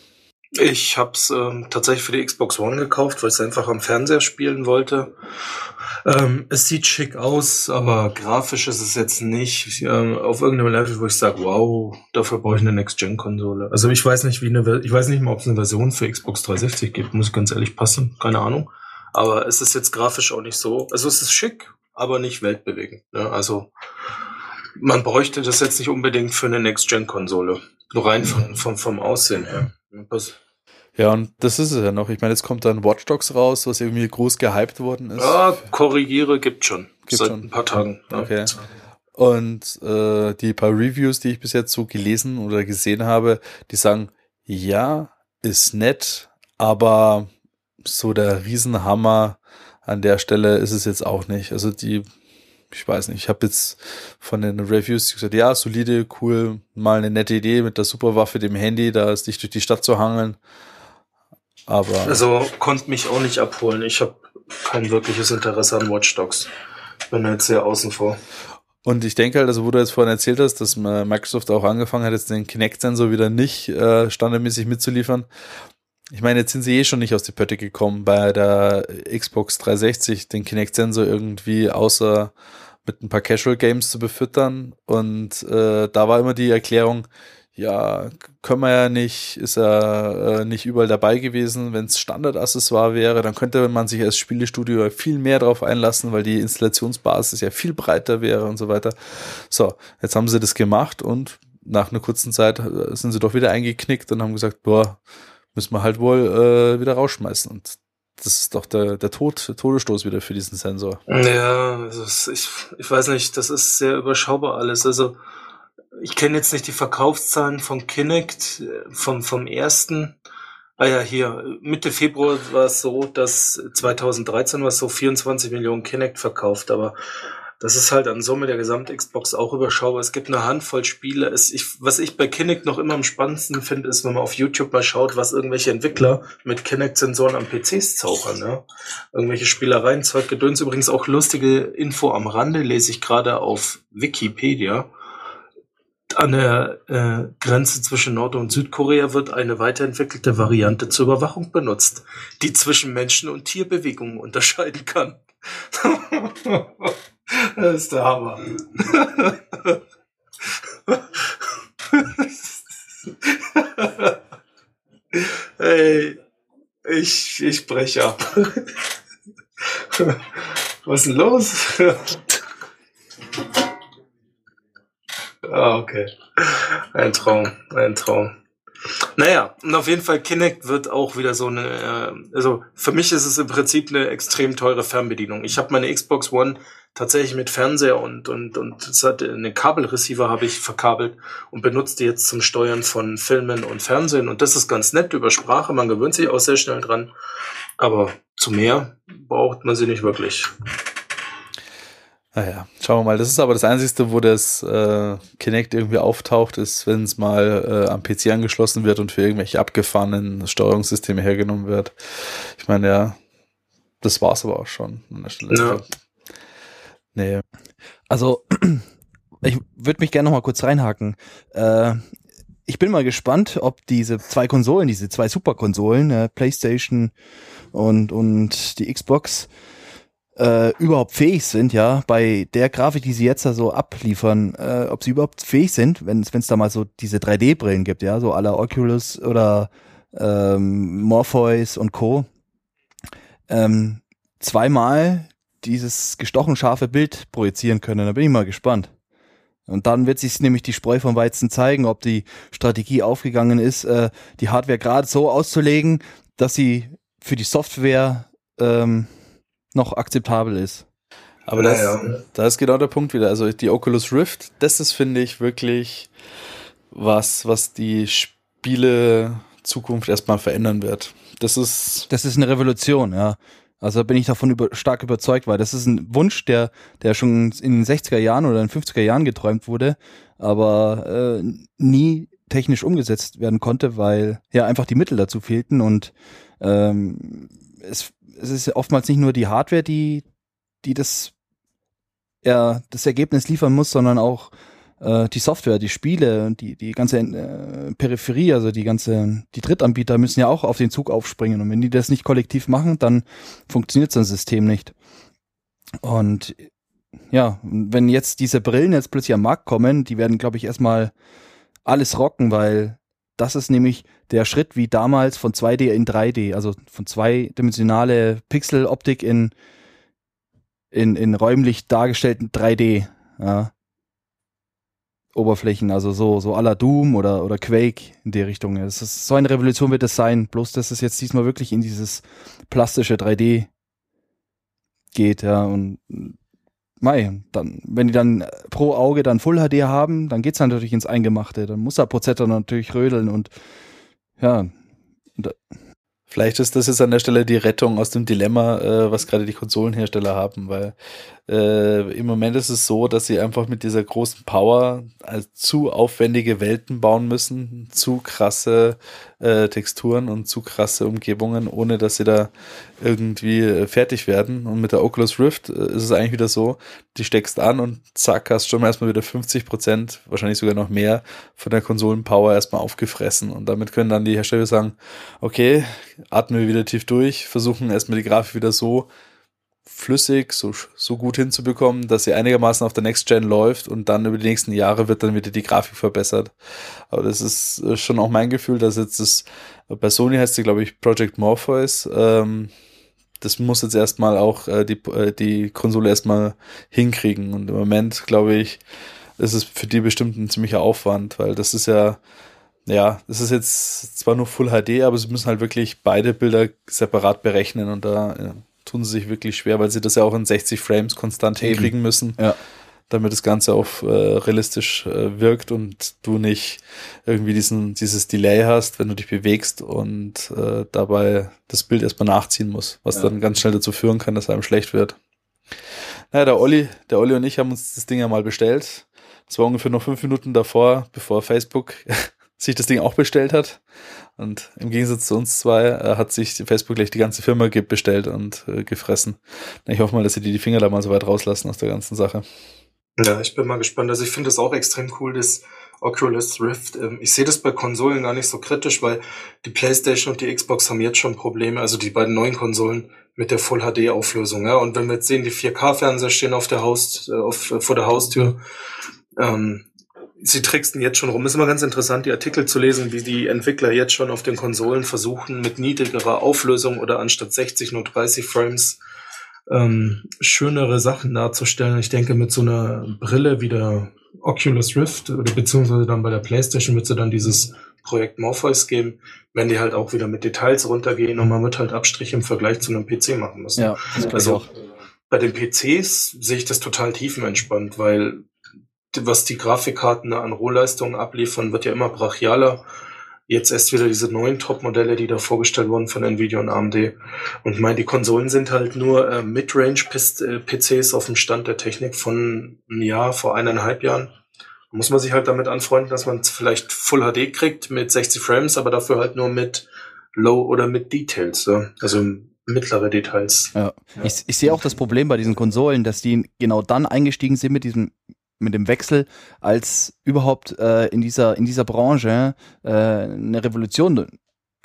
Ich hab's ähm, tatsächlich für die Xbox One gekauft, weil ich es einfach am Fernseher spielen wollte. Ähm, es sieht schick aus, aber grafisch ist es jetzt nicht ähm, auf irgendeinem Level, wo ich sage, wow, dafür brauche ich eine Next-Gen-Konsole. Also ich weiß nicht, wie eine, ich weiß nicht mal, ob es eine Version für Xbox 360 gibt, muss ich ganz ehrlich passen, keine Ahnung. Aber es ist jetzt grafisch auch nicht so. Also es ist schick, aber nicht weltbewegend. Ne? Also man bräuchte das jetzt nicht unbedingt für eine Next-Gen-Konsole. Nur rein von, vom, vom Aussehen her. Das Ja, und das ist es ja noch. Ich meine, jetzt kommt dann Watch Dogs raus, was irgendwie groß gehypt worden ist. ja, korrigiere, gibt schon. Gibt Seit schon. ein paar Tagen. Okay. Und äh, die paar Reviews, die ich bis jetzt so gelesen oder gesehen habe, die sagen, ja, ist nett, aber so der Riesenhammer an der Stelle ist es jetzt auch nicht. Also die, ich weiß nicht, ich habe jetzt von den Reviews gesagt, ja, solide, cool, mal eine nette Idee mit der Superwaffe, dem Handy, da ist dich durch die Stadt zu hangeln. Aber Also konnte mich auch nicht abholen. Ich habe kein wirkliches Interesse an Watch Dogs. Bin jetzt sehr außen vor. Und ich denke halt, also wo du jetzt vorhin erzählt hast, dass äh, Microsoft auch angefangen hat, jetzt den Kinect-Sensor wieder nicht äh, standardmäßig mitzuliefern. Ich meine, jetzt sind sie eh schon nicht aus die Pötte gekommen, bei der Xbox 360 den Kinect-Sensor irgendwie außer mit ein paar Casual-Games zu befüttern. Und äh, da war immer die Erklärung, ja, können wir ja nicht, ist er äh, nicht überall dabei gewesen. Wenn es Standardaccessoire wäre, dann könnte man sich als Spielestudio viel mehr drauf einlassen, weil die Installationsbasis ja viel breiter wäre und so weiter. So, jetzt haben sie das gemacht und nach einer kurzen Zeit äh, sind sie doch wieder eingeknickt und haben gesagt, boah, müssen wir halt wohl äh, wieder rausschmeißen. Und das ist doch der, der Tod, Todesstoß wieder für diesen Sensor. Ja, also es- ich, ich weiß nicht, das ist sehr überschaubar alles. Also ich kenne jetzt nicht die Verkaufszahlen von Kinect äh, vom, vom ersten. Ah ja, hier, Mitte Februar war es so, dass 2013 war es so 24 Millionen Kinect verkauft, aber das ist halt an Summe der Gesamt-Xbox auch überschaubar. Es gibt eine Handvoll Spiele. Es, ich, was ich bei Kinect noch immer am spannendsten finde, ist, wenn man auf YouTube mal schaut, was irgendwelche Entwickler mit Kinect-Sensoren am PCs zaubern. Ne? Irgendwelche Spielereien, Zeug, Gedöns. Übrigens auch lustige Info am Rande lese ich gerade auf Wikipedia. An der äh, Grenze zwischen Nord- und Südkorea wird eine weiterentwickelte Variante zur Überwachung benutzt, die zwischen Menschen- und Tierbewegungen unterscheiden kann. das ist der Hammer. Ey, ich, ich breche ab. Was ist denn los? ah, okay. Ein Traum, ein Traum. Naja, und auf jeden Fall Kinect wird auch wieder so eine, äh, also für mich ist es im Prinzip eine extrem teure Fernbedienung. Ich habe meine Xbox One tatsächlich mit Fernseher und und und es hat eine Kabelreceiver habe ich verkabelt und benutzt die jetzt zum Steuern von Filmen und Fernsehen und das ist ganz nett über Sprache, man gewöhnt sich auch sehr schnell dran, aber zu mehr braucht man sie nicht wirklich. Naja, schauen wir mal. Das ist aber das Einzige, wo das äh, Kinect irgendwie auftaucht, ist, wenn es mal äh, am PC angeschlossen wird und für irgendwelche abgefahrenen Steuerungssysteme hergenommen wird. Ich meine, ja, das war's aber auch schon an der Stelle. Ja. Nee. Also, ich würde mich gerne noch mal kurz reinhaken. Äh, ich bin mal gespannt, ob diese zwei Konsolen, diese zwei Superkonsolen, äh, PlayStation und, und die Xbox, äh, überhaupt fähig sind, ja, bei der Grafik, die sie jetzt da so abliefern, äh, ob sie überhaupt fähig sind, wenn es da mal so diese 3D-Brillen gibt, ja, so aller Oculus oder ähm, Morpheus und Co. Ähm, zweimal dieses gestochen scharfe Bild projizieren können. Da bin ich mal gespannt. Und dann wird sich nämlich die Spreu vom Weizen zeigen, ob die Strategie aufgegangen ist, äh, die Hardware gerade so auszulegen, dass sie für die Software ähm, noch akzeptabel ist. Aber das, Naja. da ist genau der Punkt wieder. Also die Oculus Rift, das ist, finde ich, wirklich was, was die Spiele Zukunft erstmal verändern wird. Das ist, Das ist eine Revolution, ja. Also bin ich davon über, stark überzeugt, weil das ist ein Wunsch, der, der schon in den 60er Jahren oder in den 50er Jahren geträumt wurde, aber äh, nie technisch umgesetzt werden konnte, weil ja einfach die Mittel dazu fehlten und ähm, es, es ist oftmals nicht nur die Hardware, die, die das, ja, das Ergebnis liefern muss, sondern auch äh, die Software, die Spiele, die, die ganze äh, Peripherie, also die ganze, die Drittanbieter müssen ja auch auf den Zug aufspringen. Und wenn die das nicht kollektiv machen, dann funktioniert so ein System nicht. Und ja, wenn jetzt diese Brillen jetzt plötzlich am Markt kommen, die werden, glaube ich, erstmal alles rocken, weil das ist nämlich der Schritt wie damals von 2D in 3D, also von zweidimensionale Pixeloptik in, in, in räumlich dargestellten 3D. Ja. Oberflächen, also so, so à la Doom oder, oder Quake in die Richtung. Es ist, so eine Revolution wird es sein, bloß dass es jetzt diesmal wirklich in dieses plastische 3D geht, ja, und Mei, dann, wenn die dann pro Auge dann Full HD haben, dann geht's natürlich ins Eingemachte. Dann muss der Prozessor natürlich rödeln und ja. Und, Vielleicht ist das jetzt an der Stelle die Rettung aus dem Dilemma, äh, was gerade die Konsolenhersteller haben, weil äh, im Moment ist es so, dass sie einfach mit dieser großen Power also zu aufwendige Welten bauen müssen, zu krasse äh, Texturen und zu krasse Umgebungen, ohne dass sie da irgendwie äh, fertig werden. Und mit der Oculus Rift äh, ist es eigentlich wieder so, die steckst an und zack, hast schon mal erstmal wieder 50 Prozent, wahrscheinlich sogar noch mehr von der Konsolenpower erstmal aufgefressen. Und damit können dann die Hersteller sagen, okay, atmen wir wieder tief durch, versuchen erstmal die Grafik wieder so flüssig, so, so gut hinzubekommen, dass sie einigermaßen auf der Next Gen läuft und dann über die nächsten Jahre wird dann wieder die Grafik verbessert. Aber das ist äh, schon auch mein Gefühl, dass jetzt das, bei Sony heißt sie, glaube ich, Project Morpheus, ähm, das muss jetzt erstmal auch äh, die, äh, die Konsole erstmal hinkriegen. Und im Moment, glaube ich, ist es für die bestimmt ein ziemlicher Aufwand, weil das ist ja, ja, das ist jetzt zwar nur Full HD, aber sie müssen halt wirklich beide Bilder separat berechnen und da ja, tun sie sich wirklich schwer, weil sie das ja auch in 60 Frames konstant Eben. hinkriegen müssen, ja. damit das Ganze auch äh, realistisch äh, wirkt und du nicht irgendwie diesen, dieses Delay hast, wenn du dich bewegst und äh, dabei das Bild erstmal nachziehen muss, was Ja. dann ganz schnell dazu führen kann, dass einem schlecht wird. Naja, der Olli, der Olli und ich haben uns das Ding ja mal bestellt. Das war ungefähr noch fünf Minuten davor, bevor Facebook sich das Ding auch bestellt hat. Und im Gegensatz zu uns zwei äh, hat sich Facebook gleich die ganze Firma bestellt und äh, gefressen. Ich hoffe mal, dass sie die Finger da mal so weit rauslassen aus der ganzen Sache. Ja, ich bin mal gespannt. Also ich finde es auch extrem cool, das Oculus Rift. Ähm, Ich sehe das bei Konsolen gar nicht so kritisch, weil die PlayStation und die Xbox haben jetzt schon Probleme, also die beiden neuen Konsolen mit der Full HD Auflösung. Ja, und wenn wir jetzt sehen, die 4K-Fernseher stehen auf der Haus, äh, auf, vor der Haustür, ähm, sie tricksten jetzt schon rum. Ist immer ganz interessant, die Artikel zu lesen, wie die Entwickler jetzt schon auf den Konsolen versuchen, mit niedrigerer Auflösung oder anstatt 60 nur 30 Frames ähm, schönere Sachen darzustellen. Ich denke, mit so einer Brille wie der Oculus Rift oder beziehungsweise dann bei der PlayStation wird sie dann dieses Projekt Morpheus geben, wenn die halt auch wieder mit Details runtergehen und man wird halt Abstriche im Vergleich zu einem PC machen müssen. Ja, Also bei den PCs sehe ich das total tiefenentspannt, weil was die Grafikkarten an Rohleistungen abliefern, wird ja immer brachialer. Jetzt erst wieder diese neuen Top-Modelle, die da vorgestellt wurden von Nvidia und AMD. Und ich meine, die Konsolen sind halt nur äh, Midrange-PCs auf dem Stand der Technik von einem Jahr, vor eineinhalb Jahren. Da muss man sich halt damit anfreunden, dass man vielleicht Full HD kriegt mit 60 Frames, aber dafür halt nur mit Low oder mit Details. Ja? Also mittlere Details. Ja. Ich, ich sehe auch das Problem bei diesen Konsolen, dass die genau dann eingestiegen sind mit diesem mit dem Wechsel, als überhaupt äh, in dieser in dieser Branche äh, eine Revolution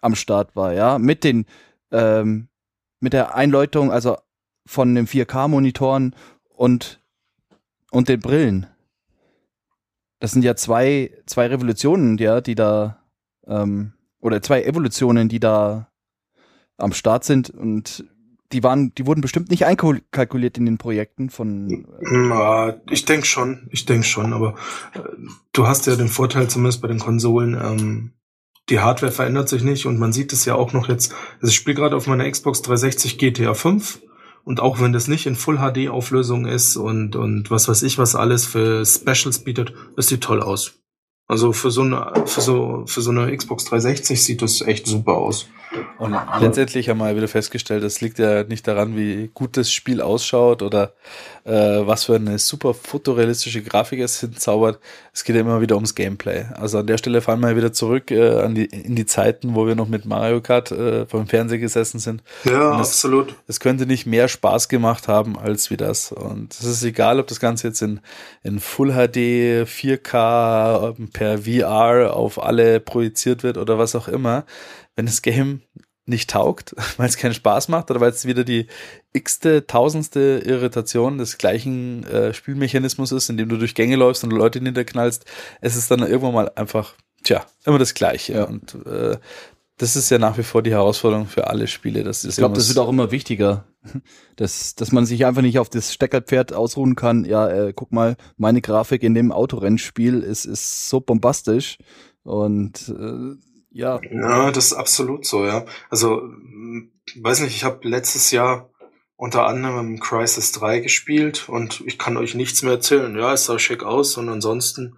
am Start war, ja, mit den ähm, mit der Einläutung, also von den 4K-Monitoren und und den Brillen. Das sind ja zwei zwei Revolutionen, ja, die da ähm, oder zwei Evolutionen, die da am Start sind und die waren, die wurden bestimmt nicht einkalkuliert in den Projekten von. Ja, ich denke schon, ich denke schon, aber äh, du hast ja den Vorteil zumindest bei den Konsolen, ähm, die Hardware verändert sich nicht und man sieht es ja auch noch jetzt, also ich spiele gerade auf meiner Xbox 360 GTA 5 und auch wenn das nicht in Full HD Auflösung ist und, und was weiß ich, was alles für Specials bietet, das sieht toll aus. Also für so eine, für so, für so eine Xbox 360 sieht das echt super aus. Und letztendlich haben wir ja wieder festgestellt, das liegt ja nicht daran, wie gut das Spiel ausschaut oder äh, was für eine super fotorealistische Grafik es hinzaubert. Es geht ja immer wieder ums Gameplay. Also an der Stelle fahren wir wieder zurück äh, an die, in die Zeiten, wo wir noch mit Mario Kart äh, vor dem Fernseher gesessen sind. Ja, das- absolut. Es könnte nicht mehr Spaß gemacht haben als wie das. Und es ist egal, ob das Ganze jetzt in, in Full HD, 4K, per VR auf alle projiziert wird oder was auch immer. Wenn das Game nicht taugt, weil es keinen Spaß macht oder weil es wieder die x-te, tausendste Irritation des gleichen äh, Spielmechanismus ist, in dem du durch Gänge läufst und Leute niederknallst, es ist dann irgendwann mal einfach, tja, immer das Gleiche. Ja. Und äh, das ist ja nach wie vor die Herausforderung für alle Spiele. Das ist ich glaube, das wird auch immer wichtiger, dass, dass man sich einfach nicht auf das Steckerpferd ausruhen kann. Ja, äh, guck mal, meine Grafik in dem Autorennspiel ist, ist so bombastisch und äh, ja. Ja, das ist absolut so, ja. Also, hm, weiß nicht, ich habe letztes Jahr unter anderem Crisis 3 gespielt und ich kann euch nichts mehr erzählen. Ja, es sah schick aus und ansonsten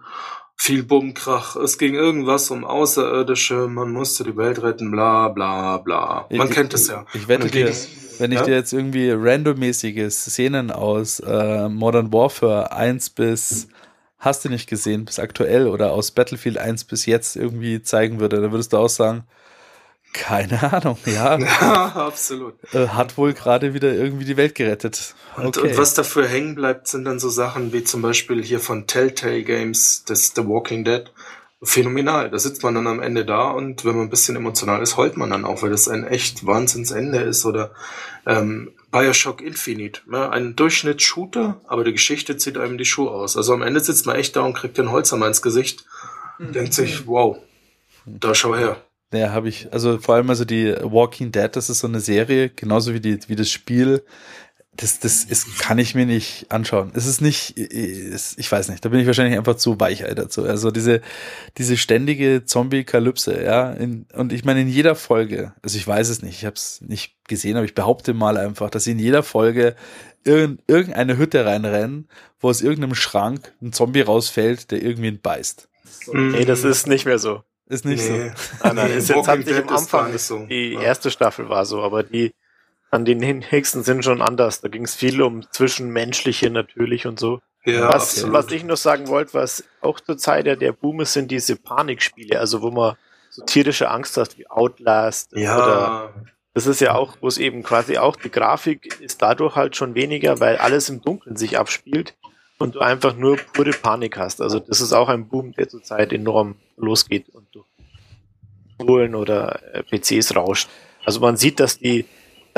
viel Bummkrach. Es ging irgendwas um Außerirdische, man musste die Welt retten, bla bla bla. Man ich, kennt es ja. Ich wette dir, wenn ich ja? dir jetzt irgendwie randommäßige Szenen aus äh, Modern Warfare 1 bis hast du nicht gesehen, bis aktuell oder aus Battlefield 1 bis jetzt irgendwie zeigen würde, dann würdest du auch sagen, keine Ahnung, ja. Ja, absolut. Äh, hat wohl gerade wieder irgendwie die Welt gerettet. Okay. Und, und, was dafür hängen bleibt, sind dann so Sachen wie zum Beispiel hier von Telltale Games, das The Walking Dead. Phänomenal. Da sitzt man dann am Ende da und wenn man ein bisschen emotional ist, heult man dann auch, weil das ein echt Wahnsinnsende ist. Oder ähm, Bioshock Infinite. Ja, ein Durchschnitts-Shooter, aber die Geschichte zieht einem die Schuhe aus. Also am Ende sitzt man echt da und kriegt den Holzhammer ins Gesicht. Mhm. Denkt sich, wow, da schau her. Ja, habe ich, also vor allem also die Walking Dead, das ist so eine Serie, genauso wie die, wie das Spiel. Das, das ist, kann ich mir nicht anschauen. Es ist nicht, ich weiß nicht, da bin ich wahrscheinlich einfach zu weichei dazu. Also diese, diese ständige Zombie-Kalypse, ja. In, und ich meine, in jeder Folge, also ich weiß es nicht, ich habe es nicht gesehen, aber ich behaupte mal einfach, dass sie in jeder Folge irgend, irgendeine Hütte reinrennen, wo aus irgendeinem Schrank ein Zombie rausfällt, der irgendwie beißt. Nee, das ist nicht mehr so. Ist nicht nee. so. Ah, nein, ist jetzt hat sich am Anfang so. die ja. erste Staffel war so, aber die an den nächsten sind schon anders. Da ging es viel um Zwischenmenschliche natürlich und so. Ja, was, was ich noch sagen wollte, was auch zur Zeit ja der Boom ist, sind diese Panikspiele, also wo man so tierische Angst hat wie Outlast ja. oder das ist ja auch, wo es eben quasi auch die Grafik ist dadurch halt schon weniger, weil alles im Dunkeln sich abspielt und du einfach nur pure Panik hast. Also das ist auch ein Boom, der zurzeit enorm losgeht und durch Konsolen oder äh, PCs rauscht. Also man sieht, dass die,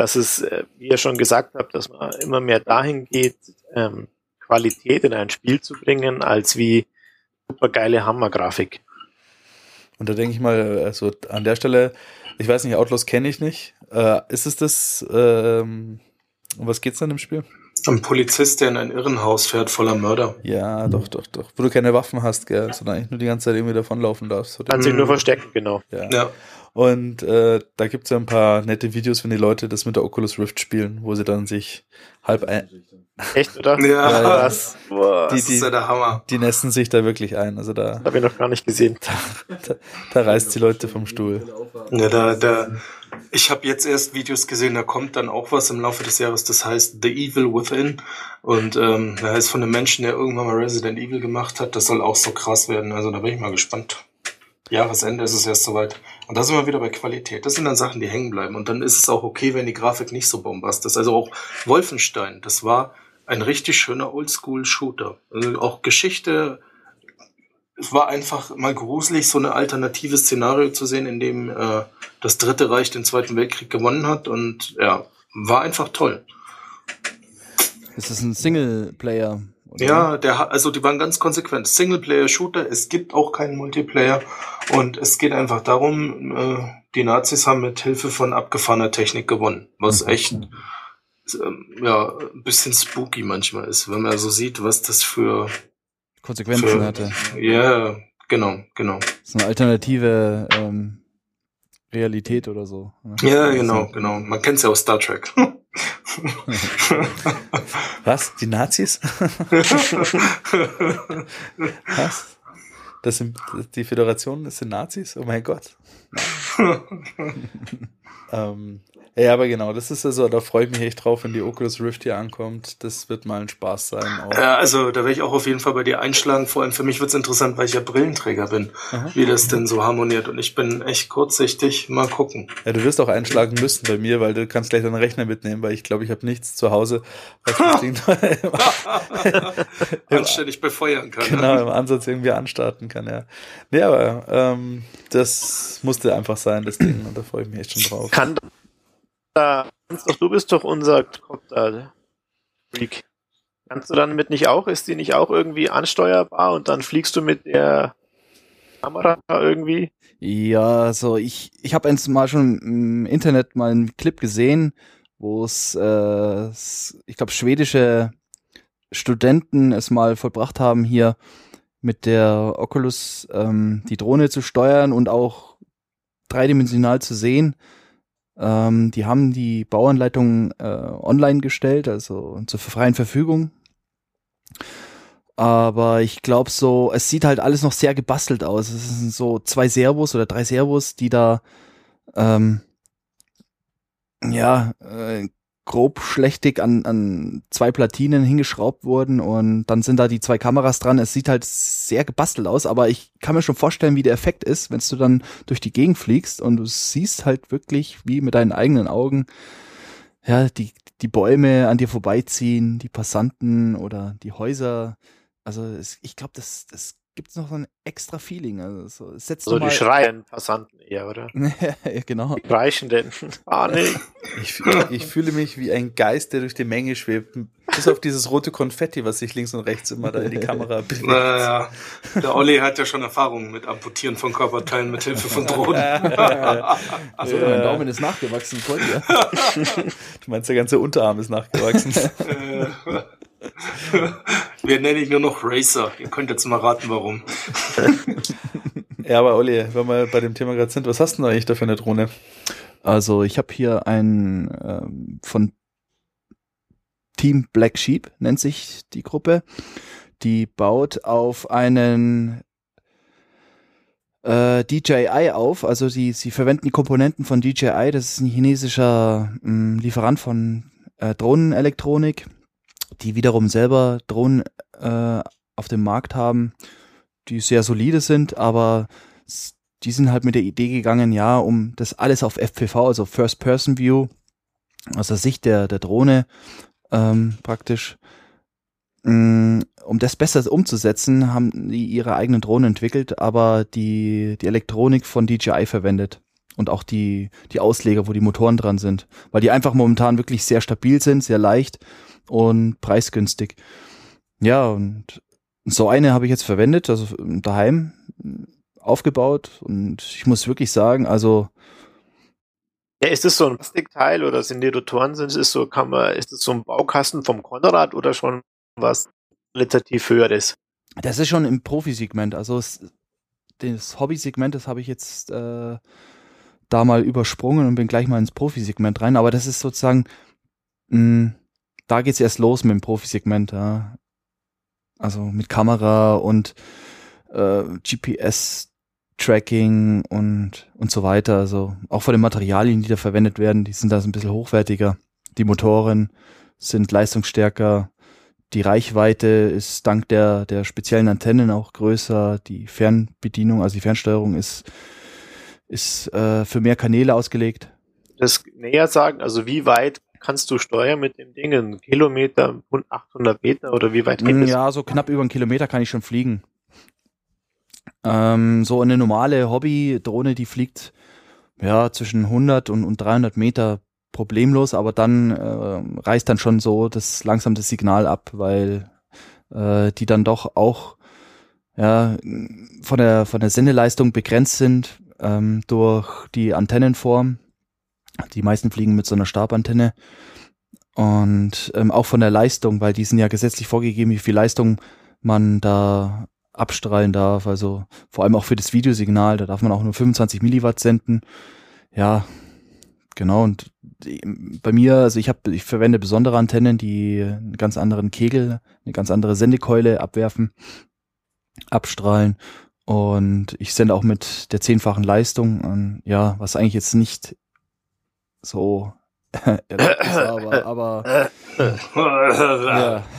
dass es, äh, wie ihr schon gesagt habt, dass man immer mehr dahin geht, ähm, Qualität in ein Spiel zu bringen, als wie supergeile Hammergrafik. Und da denke ich mal, also an der Stelle, ich weiß nicht, Outlaws kenne ich nicht. Äh, ist es das, ähm, um was geht's dann im Spiel? Ein Polizist, der in ein Irrenhaus fährt voller Mörder. Ja, doch, doch, doch. Wo du keine Waffen hast, gell, sondern eigentlich nur die ganze Zeit irgendwie davonlaufen darfst. Kannst dich nur verstecken, genau. Ja. ja. Und äh, da gibt's ja ein paar nette Videos, wenn die Leute das mit der Oculus Rift spielen, wo sie dann sich halb ein. Echt, oder? Ja, ja, das, boah, die, das ist ja der Hammer. Die nässen sich da wirklich ein. Also da. Hab ich noch gar nicht gesehen. Da, da, da reißt die Leute vom Stuhl. Ja, da, da, ich habe jetzt erst Videos gesehen, da kommt dann auch was im Laufe des Jahres, das heißt The Evil Within. Und ähm, da ist von einem Menschen, der irgendwann mal Resident Evil gemacht hat. Das soll auch so krass werden. Also da bin ich mal gespannt. Jahresende ist es erst soweit. Und da sind wir wieder bei Qualität. Das sind dann Sachen, die hängen bleiben. Und dann ist es auch okay, wenn die Grafik nicht so bombastisch ist. Also auch Wolfenstein, das war ein richtig schöner Oldschool-Shooter. Also auch Geschichte, es war einfach mal gruselig, so eine alternative Szenario zu sehen, in dem äh, das Dritte Reich den Zweiten Weltkrieg gewonnen hat und ja, war einfach toll. Ist das ein Singleplayer? Oder? Ja, der also die waren ganz konsequent. Singleplayer-Shooter, es gibt auch keinen Multiplayer und es geht einfach darum, äh, die Nazis haben mit Hilfe von abgefahrener Technik gewonnen, was mhm. echt äh, ja ein bisschen spooky manchmal ist, wenn man so sieht, was das für Konsequenzen für, hatte. Ja, genau, genau. Das ist eine alternative ähm, Realität oder so. Ne? Ja, genau, genau. Man kennt es ja aus Star Trek. Was? Die Nazis? Was? Das sind die Föderation, das sind Nazis? Oh mein Gott. ähm, ja, aber genau, das ist also, da freue ich mich echt drauf, wenn die Oculus Rift hier ankommt. Das wird mal ein Spaß sein. Auch. Ja, also da werde ich auch auf jeden Fall bei dir einschlagen. Vor allem für mich wird es interessant, weil ich ja Brillenträger bin, Aha. wie das denn so harmoniert. Und ich bin echt kurzsichtig. Mal gucken. Ja, du wirst auch einschlagen müssen bei mir, weil du kannst gleich deinen Rechner mitnehmen, weil ich glaube, ich habe nichts zu Hause, was das Ding anständig befeuern kann. Genau, im Ansatz irgendwie anstarten kann, ja. Nee, aber ähm, das musste einfach sein, das Ding. Und da freue ich mich echt schon drauf. Kann da, du bist doch unser Freak. Kannst du dann mit nicht auch, ist die nicht auch irgendwie ansteuerbar und dann fliegst du mit der Kamera irgendwie? Ja, also ich, ich habe mal schon im Internet mal einen Clip gesehen, wo es, äh, ich glaube, schwedische Studenten es mal vollbracht haben, hier mit der Oculus ähm, die Drohne zu steuern und auch dreidimensional zu sehen. Ähm, die haben die Bauanleitung äh, online gestellt, also zur freien Verfügung. Aber ich glaube so, es sieht halt alles noch sehr gebastelt aus. Es sind so zwei Servos oder drei Servos, die da ähm, ja äh, grob schlechtig an, an zwei Platinen hingeschraubt wurden und dann sind da die zwei Kameras dran. Es sieht halt sehr gebastelt aus, aber ich kann mir schon vorstellen, wie der Effekt ist, wenn du dann durch die Gegend fliegst und du siehst halt wirklich wie mit deinen eigenen Augen ja die die Bäume an dir vorbeiziehen, die Passanten oder die Häuser. Also es, ich glaube, das das gibt noch so ein extra Feeling. Also so, setzt So du die schreien Passanten eher, oder? Ja, genau. Die Kreischenden. Ah, nee. Ich, ich fühle mich wie ein Geist, der durch die Menge schwebt. Bis auf dieses rote Konfetti, was sich links und rechts immer da in die Kamera bewegt. Naja, der Olli hat ja schon Erfahrung mit Amputieren von Körperteilen mit Hilfe von Drohnen. Also Ja. mein Daumen ist nachgewachsen, voll ja. Du meinst, der ganze Unterarm ist nachgewachsen. Wir nennen ihn nur noch Racer. Ihr könnt jetzt mal raten, warum. ja, aber Olli, wenn wir bei dem Thema gerade sind, was hast du denn eigentlich da für eine Drohne? Also ich habe hier ein ähm, von Team Black Sheep nennt sich die Gruppe. Die baut auf einen äh, DJI auf. Also sie, sie verwenden die Komponenten von DJI. Das ist ein chinesischer mh, Lieferant von äh, Drohnenelektronik, die wiederum selber Drohnen äh, auf dem Markt haben, die sehr solide sind, aber die sind halt mit der Idee gegangen, ja, um das alles auf FPV, also First Person View, aus der Sicht der, der Drohne ähm, praktisch, mh, um das besser umzusetzen, haben die ihre eigenen Drohnen entwickelt, aber die, die Elektronik von DJI verwendet und auch die, die Ausleger, wo die Motoren dran sind, weil die einfach momentan wirklich sehr stabil sind, sehr leicht und preisgünstig. Ja, und so eine habe ich jetzt verwendet, also daheim aufgebaut und ich muss wirklich sagen, also Ja, ist das so ein Plastikteil oder sind die Rotoren, sind es so, kann man, ist das so ein Baukasten vom Konrad oder schon was qualitativ höheres? das ist schon im Profisegment, also es, das Hobbysegment, das habe ich jetzt äh, da mal übersprungen und bin gleich mal ins Profisegment rein, aber das ist sozusagen, mh, da geht's erst los mit dem Profisegment, ja. Also mit Kamera und äh, GPS-Tracking und, und so weiter. Also auch von den Materialien, die da verwendet werden, die sind da so ein bisschen hochwertiger. Die Motoren sind leistungsstärker. Die Reichweite ist dank der, der speziellen Antennen auch größer. Die Fernbedienung, also die Fernsteuerung ist, ist äh, für mehr Kanäle ausgelegt. Das näher sagen, also wie weit kannst du steuern mit dem Ding? Ein Kilometer, 800 Meter oder wie weit geht Mm, das? Ja, so knapp über einen Kilometer kann ich schon fliegen. Ähm, so eine normale Hobby-Drohne, die fliegt ja zwischen 100 und, und 300 Meter problemlos, aber dann äh, reißt dann schon so das langsam das Signal ab, weil äh, die dann doch auch ja von der von der Sendeleistung begrenzt sind ähm, durch die Antennenform. Die meisten fliegen mit so einer Stabantenne und ähm, auch von der Leistung, weil die sind ja gesetzlich vorgegeben, wie viel Leistung man da abstrahlen darf. Also vor allem auch für das Videosignal, da darf man auch nur 25 Milliwatt senden. Ja, genau. Und die, bei mir, also ich habe, ich verwende besondere Antennen, die einen ganz anderen Kegel, eine ganz andere Sendekeule abwerfen, abstrahlen. Und ich sende auch mit der zehnfachen Leistung an, ja, was eigentlich jetzt nicht so aber, aber ja.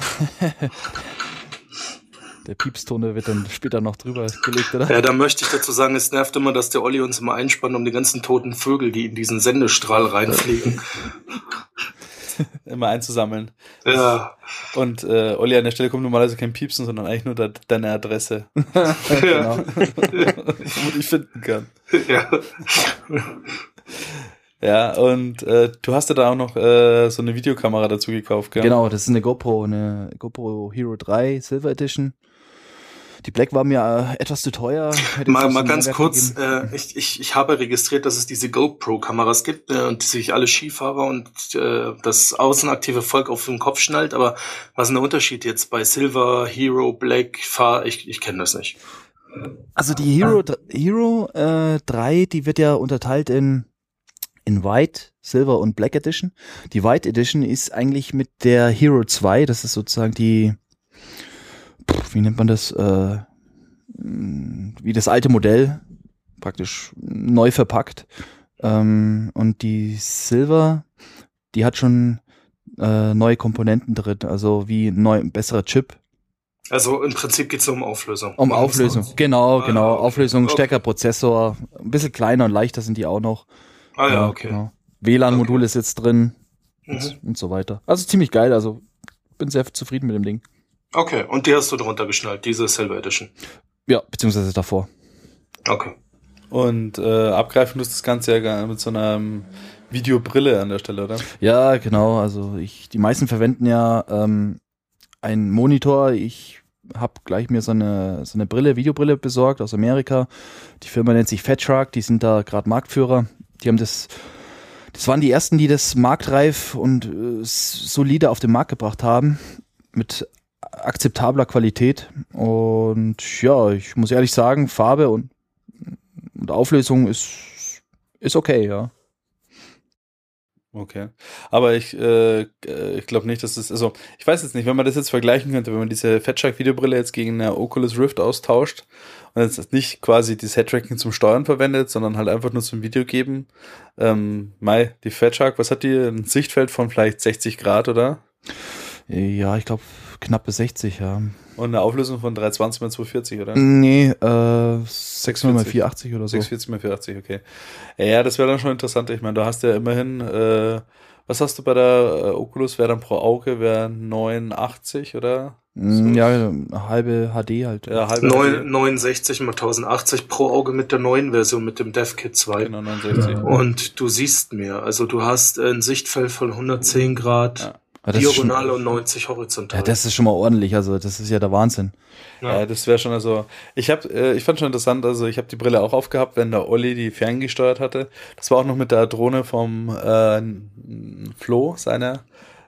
Der Piepston der wird dann später noch drüber gelegt, oder? Ja, da möchte ich dazu sagen, es nervt immer, dass der Olli uns immer einspannt um die ganzen toten Vögel, die in diesen Sendestrahl reinfliegen. Immer einzusammeln. Ja, Und äh, Olli, an der Stelle kommt normalerweise kein Piepsen, sondern eigentlich nur de deine Adresse, genau. wo du dich finden kann. ja. Ja, und äh, du hast ja da auch noch äh, so eine Videokamera dazu gekauft, gell? Genau, das ist eine GoPro, eine GoPro Hero 3 Silver Edition. Die Black war mir äh, etwas zu teuer. Mal, mal ganz kurz, gegeben. äh, ich, ich, ich habe registriert, dass es diese GoPro-Kameras gibt äh, und sich alle Skifahrer und äh, das außenaktive Volk auf den Kopf schnallt, aber was ist der Unterschied jetzt bei Silver, Hero, Black, Fahr, ich, ich kenne das nicht. Also die Hero, Hero äh, 3, die wird ja unterteilt in, in White, Silver und Black Edition. Die White Edition ist eigentlich mit der Hero 2, das ist sozusagen die, wie nennt man das, äh, wie das alte Modell, praktisch neu verpackt. Ähm, und die Silver, die hat schon äh, neue Komponenten drin, also wie neu, ein besserer Chip. Also im Prinzip geht's nur um Auflösung. Um Auflösung, noch- genau, Ah, genau. okay. Auflösung, Okay. stärker Prozessor, ein bisschen kleiner und leichter sind die auch noch. Ah ja, okay. Genau. WLAN-Modul Okay. ist jetzt drin Mhm. und, und so weiter. Also ziemlich geil, also bin sehr zufrieden mit dem Ding. Okay, und die hast du drunter geschnallt, diese Silver Edition. Ja, beziehungsweise davor. Okay. Und äh, abgreifen tust das Ganze ja mit so einer ähm, Videobrille an der Stelle, oder? Ja, genau. Also ich, die meisten verwenden ja ähm, einen Monitor. Ich habe gleich mir so eine, so eine Brille, Videobrille besorgt aus Amerika. Die Firma nennt sich Fat Shark, die sind da gerade Marktführer. Die haben das, das waren die ersten, die das marktreif und äh, solide auf den Markt gebracht haben. Mit akzeptabler Qualität. Und ja, ich muss ehrlich sagen, Farbe und, und Auflösung ist, ist okay, ja. Okay. Aber ich, äh, äh, ich glaube nicht, dass es, also, ich weiß jetzt nicht, wenn man das jetzt vergleichen könnte, wenn man diese Fatshark Videobrille jetzt gegen eine Oculus Rift austauscht und jetzt nicht quasi das Headtracking zum Steuern verwendet, sondern halt einfach nur zum Video geben. Ähm, Mai, die Fatshark, was hat die? Ein Sichtfeld von vielleicht 60 Grad, oder? Ja, ich glaube knappe 60, ja. Und eine Auflösung von 320 x 240, oder? Nee, äh, 600 mal 480 oder so. 640 mal 480, okay. Ja, das wäre dann schon interessant. Ich meine, du hast ja immerhin, äh, was hast du bei der äh, Oculus? Wäre dann pro Auge, wäre 89, oder? Mm, So. Ja, halbe HD halt. Ja, halbe Neun- 69 mal 1080 pro Auge mit der neuen Version, mit dem DevKit 2. Genau, 69. Und du siehst mehr. Also du hast ein Sichtfeld von 110 Grad Ja. Ja, schon, diagonal und 90 horizontal. ja, das ist schon mal ordentlich. Also das ist ja der Wahnsinn. Ja, das wäre schon also. Ich habe, äh, ich fand schon interessant. Also ich habe die Brille auch aufgehabt, wenn der Olli die ferngesteuert hatte. Das war auch noch mit der Drohne vom äh, Flo seiner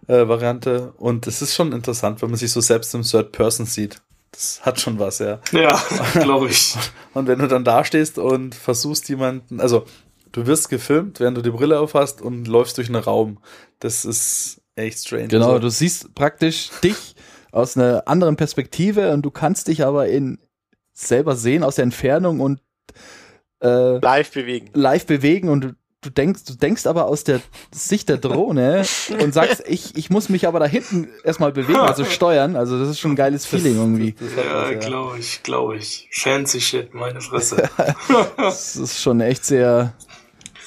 äh, Variante. Und es ist schon interessant, wenn man sich so selbst im Third Person sieht. Das hat schon was, ja. ja, glaube ich. Und wenn du dann da stehst und versuchst jemanden, also du wirst gefilmt, während du die Brille aufhast und läufst durch einen Raum. Das ist echt strange. Genau, Also, du siehst praktisch dich aus einer anderen Perspektive und du kannst dich aber in selber sehen aus der Entfernung und äh, Live bewegen. live bewegen und du, denkst, du denkst aber aus der Sicht der Drohne und sagst, ich, ich muss mich aber da hinten erstmal bewegen, also steuern. Also das ist schon ein geiles Feeling irgendwie. das hat Ja, was, ja. glaube ich, glaube ich. Fancy Shit, meine Fresse. Das ist schon echt sehr.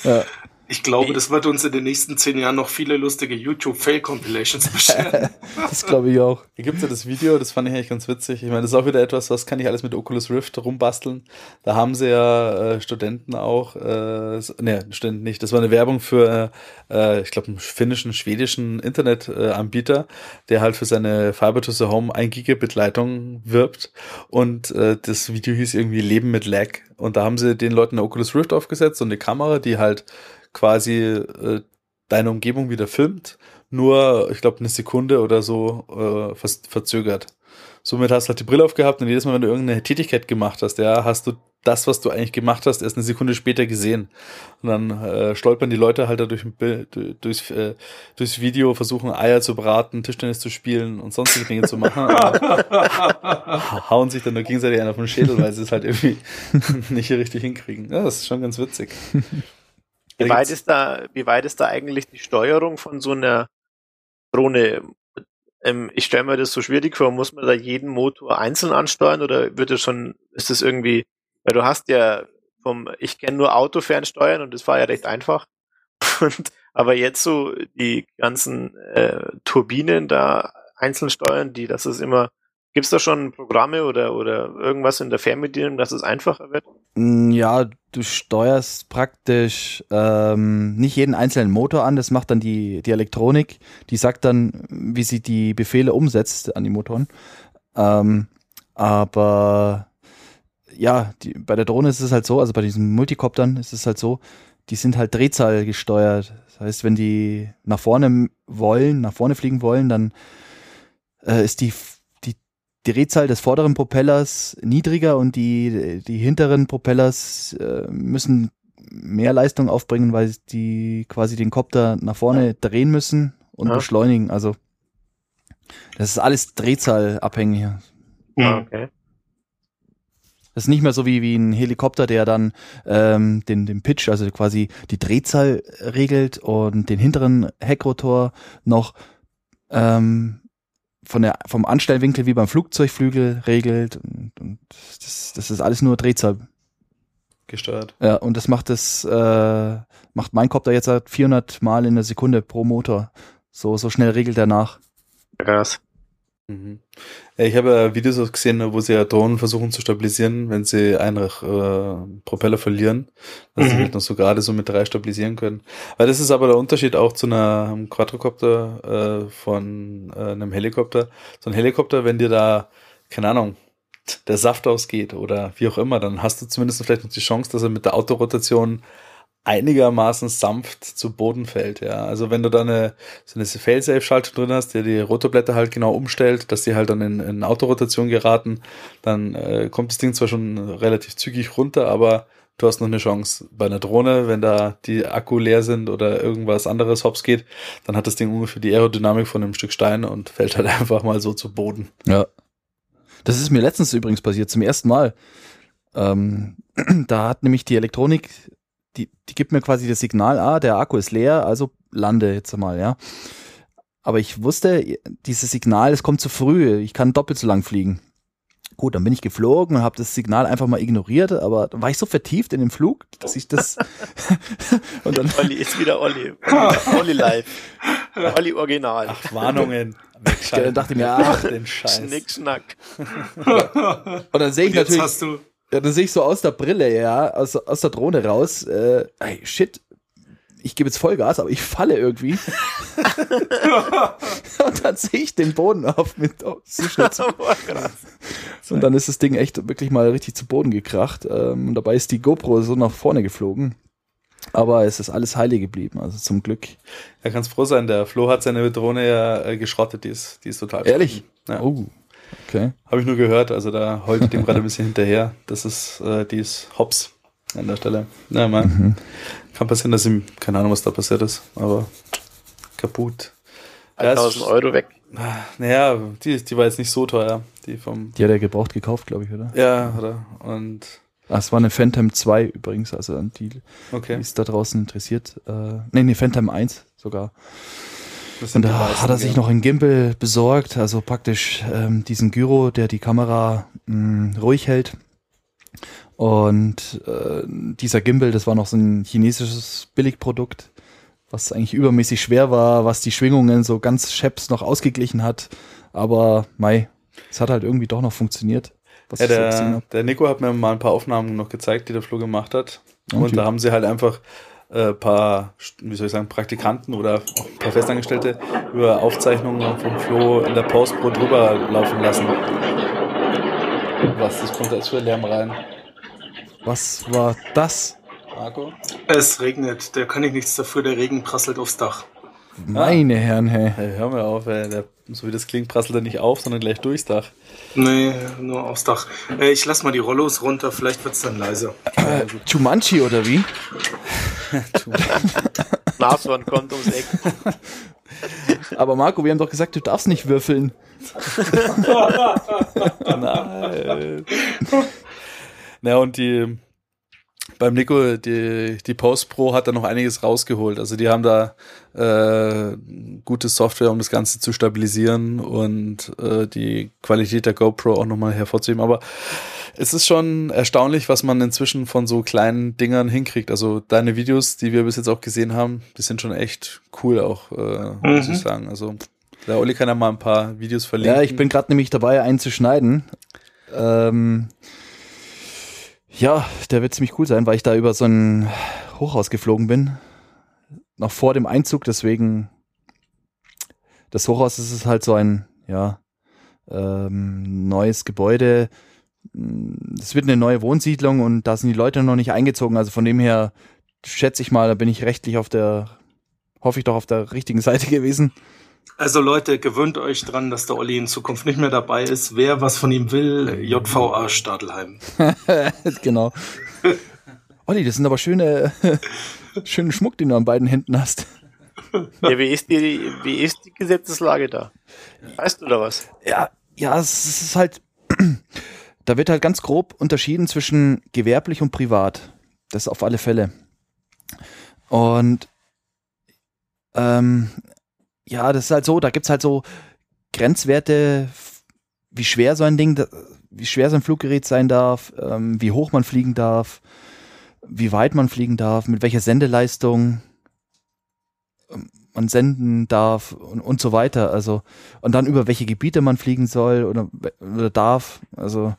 Ja. Ich glaube, das wird uns in den nächsten zehn Jahren noch viele lustige YouTube-Fail-Compilations bescheren. Das glaube ich auch. Hier gibt's ja das Video, das fand ich eigentlich ganz witzig. Ich meine, das ist auch wieder etwas, was kann ich alles mit Oculus Rift rumbasteln. Da haben sie ja äh, Studenten auch, äh, ne, Studenten nicht. Das war eine Werbung für, äh, ich glaube, einen finnischen, schwedischen Internetanbieter, Anbieter, der halt für seine Fiber to the Home 1 Gigabit Leitung wirbt. Und äh, das Video hieß irgendwie Leben mit Lag. Und da haben sie den Leuten eine Oculus Rift aufgesetzt und eine Kamera, die halt quasi äh, deine Umgebung wieder filmt nur, ich glaube, eine Sekunde oder so äh, vers- verzögert. Somit hast du halt die Brille aufgehabt und jedes Mal, wenn du irgendeine Tätigkeit gemacht hast, ja, hast du das, was du eigentlich gemacht hast, erst eine Sekunde später gesehen. Und dann äh, stolpern die Leute halt da durch, durchs, äh, durchs Video, versuchen Eier zu braten, Tischtennis zu spielen und sonstige Dinge zu machen. hauen sich dann nur gegenseitig einen auf den Schädel, weil sie es halt irgendwie nicht richtig hinkriegen. Ja, das ist schon ganz witzig. Wie weit, ist da, wie weit ist da eigentlich die Steuerung von so einer Drohne? Ähm, ich stelle mir das so schwierig vor, muss man da jeden Motor einzeln ansteuern oder wird das schon, ist das irgendwie, weil du hast ja vom, ich kenne nur Autofernsteuern und das war ja recht einfach. Und, aber jetzt so die ganzen äh, Turbinen da einzeln steuern, die, das ist immer, gibt's da schon Programme oder, oder irgendwas in der Fernbedienung, dass es einfacher wird? Mm, Ja, du steuerst praktisch ähm, nicht jeden einzelnen Motor an, das macht dann die, die Elektronik, die sagt dann, wie sie die Befehle umsetzt an die Motoren. Ähm, Aber ja, die, bei der Drohne ist es halt so, also bei diesen Multicoptern ist es halt so, die sind halt Drehzahl gesteuert. Das heißt, wenn die nach vorne wollen, nach vorne fliegen wollen, dann äh, ist die Drehzahl des vorderen Propellers niedriger und die, die hinteren Propellers äh, müssen mehr Leistung aufbringen, weil die quasi den Kopter nach vorne drehen müssen und Ja. beschleunigen. Also das ist alles Drehzahlabhängig. Ah, Mhm. Okay. Das ist nicht mehr so wie, wie ein Helikopter, der dann ähm, den, den Pitch, also quasi die Drehzahl regelt und den hinteren Heckrotor noch ähm, von der, vom Anstellwinkel wie beim Flugzeugflügel regelt. Und, und das, das ist alles nur Drehzahl. Gesteuert. Ja, und das macht das, äh, macht mein Kopter jetzt halt 400 Mal in der Sekunde pro Motor. So, so schnell regelt er nach. Krass. Mhm. Ich habe ja Videos gesehen, wo sie ja Drohnen versuchen zu stabilisieren, wenn sie einen äh, Propeller verlieren, dass sie Mhm. halt noch so gerade so mit drei stabilisieren können. Weil das ist aber der Unterschied auch zu einer, einem Quadrocopter äh, von äh, einem Helikopter. So ein Helikopter, wenn dir da, keine Ahnung, der Saft ausgeht oder wie auch immer, dann hast du zumindest vielleicht noch die Chance, dass er mit der Autorotation einigermaßen sanft zu Boden fällt, ja. Also wenn du da eine, so eine Fail-Safe-Schaltung drin hast, der die Rotorblätter halt genau umstellt, dass die halt dann in, in Autorotation geraten, dann äh, kommt das Ding zwar schon relativ zügig runter, aber du hast noch eine Chance. Bei einer Drohne, wenn da die Akku leer sind oder irgendwas anderes hops geht, dann hat das Ding ungefähr die Aerodynamik von einem Stück Stein und fällt halt einfach mal so zu Boden. Ja. Das ist mir letztens übrigens passiert, zum ersten Mal. Ähm, da hat nämlich die Elektronik, die, die gibt mir quasi das Signal, ah, der Akku ist leer, also lande jetzt mal, ja. Aber ich wusste, dieses Signal, es kommt zu früh, ich kann doppelt so lang fliegen. Gut, dann bin ich geflogen und habe das Signal einfach mal ignoriert, aber dann war ich so vertieft in dem Flug, dass ich das und dann Olli ist wieder Olli. Olli live. Olli Original. Ach, Warnungen. dann dachte ich mir, ach, den Scheiß. Schnick, schnack. und dann sehe ich Jetzt natürlich hast du. Ja, dann sehe ich so aus der Brille, ja, aus, aus der Drohne raus, äh, ey, shit, ich gebe jetzt Vollgas, aber ich falle irgendwie. und dann sehe ich den Boden auf mit oh, krass. Und dann ist das Ding echt wirklich mal richtig zu Boden gekracht. Ähm, und dabei ist die GoPro so nach vorne geflogen. Aber es ist alles heile geblieben, also zum Glück. Ja, kannst froh sein, der Flo hat seine Drohne ja äh, geschrottet, die ist, die ist total Ehrlich? Ja. Oh, okay. Habe ich nur gehört, also da heult dem gerade ein bisschen hinterher. Das ist, äh, die ist Hops an der Stelle. Ja, man, Mhm. kann passieren, dass ihm, keine Ahnung, was da passiert ist, aber kaputt. Ja, es- 1000 Euro weg. Naja, die, die war jetzt nicht so teuer, die vom, Die hat er gebraucht gekauft, glaube ich, oder? ja, oder, und, Ah, es war eine Phantom 2 übrigens, also an die, die okay. ist da draußen interessiert. Äh, nee, nee, Phantom 1 sogar. Und da meisten, hat er sich ja. noch einen Gimbal besorgt, also praktisch ähm, diesen Gyro, der die Kamera mh, ruhig hält. Und äh, dieser Gimbal, das war noch so ein chinesisches Billigprodukt, was eigentlich übermäßig schwer war, was die Schwingungen so ganz scheps noch ausgeglichen hat. Aber mei, es hat halt irgendwie doch noch funktioniert. Ja, der, der Nico hat mir mal ein paar Aufnahmen noch gezeigt, die der Flo gemacht hat. Und Und wie? da haben sie halt einfach äh, paar, wie soll ich sagen, Praktikanten oder auch ein paar Festangestellte über Aufzeichnungen vom Flo in der Postpro drüber laufen lassen. Was, das kommt da jetzt für Lärm rein? Was war das? Marco? Es regnet, da kann ich nichts dafür, der Regen prasselt aufs Dach. Meine Herren, hey. Hey, hör mal auf, ey. Der, so wie das klingt, prasselt er nicht auf, sondern gleich durchs Dach. Nee, nur aufs Dach. Äh, ich lass mal die Rollos runter, vielleicht wird's dann leiser. Äh, Jumanji oder wie? Nashorn kommt ums Eck. Aber Marco, wir haben doch gesagt, du darfst nicht würfeln. Nein. Na, und die, beim Nico, die, die Post Pro hat da noch einiges rausgeholt. Also die haben da äh, gute Software, um das Ganze zu stabilisieren und äh, die Qualität der GoPro auch nochmal hervorzuheben. Aber es ist schon erstaunlich, was man inzwischen von so kleinen Dingern hinkriegt. Also deine Videos, die wir bis jetzt auch gesehen haben, die sind schon echt cool auch, äh, muss Mhm. ich sagen. Also der Olli kann ja mal ein paar Videos verlinken. Ja, ich bin gerade nämlich dabei, einen zu schneiden. Ähm, ja, der wird ziemlich cool sein, weil ich da über so ein Hochhaus geflogen bin. Noch vor dem Einzug, deswegen das Hochhaus ist halt so ein, ja, ähm, neues Gebäude. Es wird eine neue Wohnsiedlung und da sind die Leute noch nicht eingezogen. Also von dem her schätze ich mal, da bin ich rechtlich auf der, hoffe ich doch auf der richtigen Seite gewesen. Also Leute, gewöhnt euch dran, dass der Olli in Zukunft nicht mehr dabei ist. Wer was von ihm will, JVA Stadelheim. genau. Olli, das sind aber schöne, schönen Schmuck, den du an beiden Händen hast. Ja, wie ist die, wie ist die Gesetzeslage da? Weißt du da was? Ja, ja, es ist halt, da wird halt ganz grob unterschieden zwischen gewerblich und privat. Das auf alle Fälle. Und ähm, ja, das ist halt so, da gibt's halt so Grenzwerte, wie schwer so ein Ding, wie schwer so ein Fluggerät sein darf, ähm, wie hoch man fliegen darf, wie weit man fliegen darf, mit welcher Sendeleistung ähm, man senden darf und, und so weiter. Also, und dann über welche Gebiete man fliegen soll oder, oder darf. Also,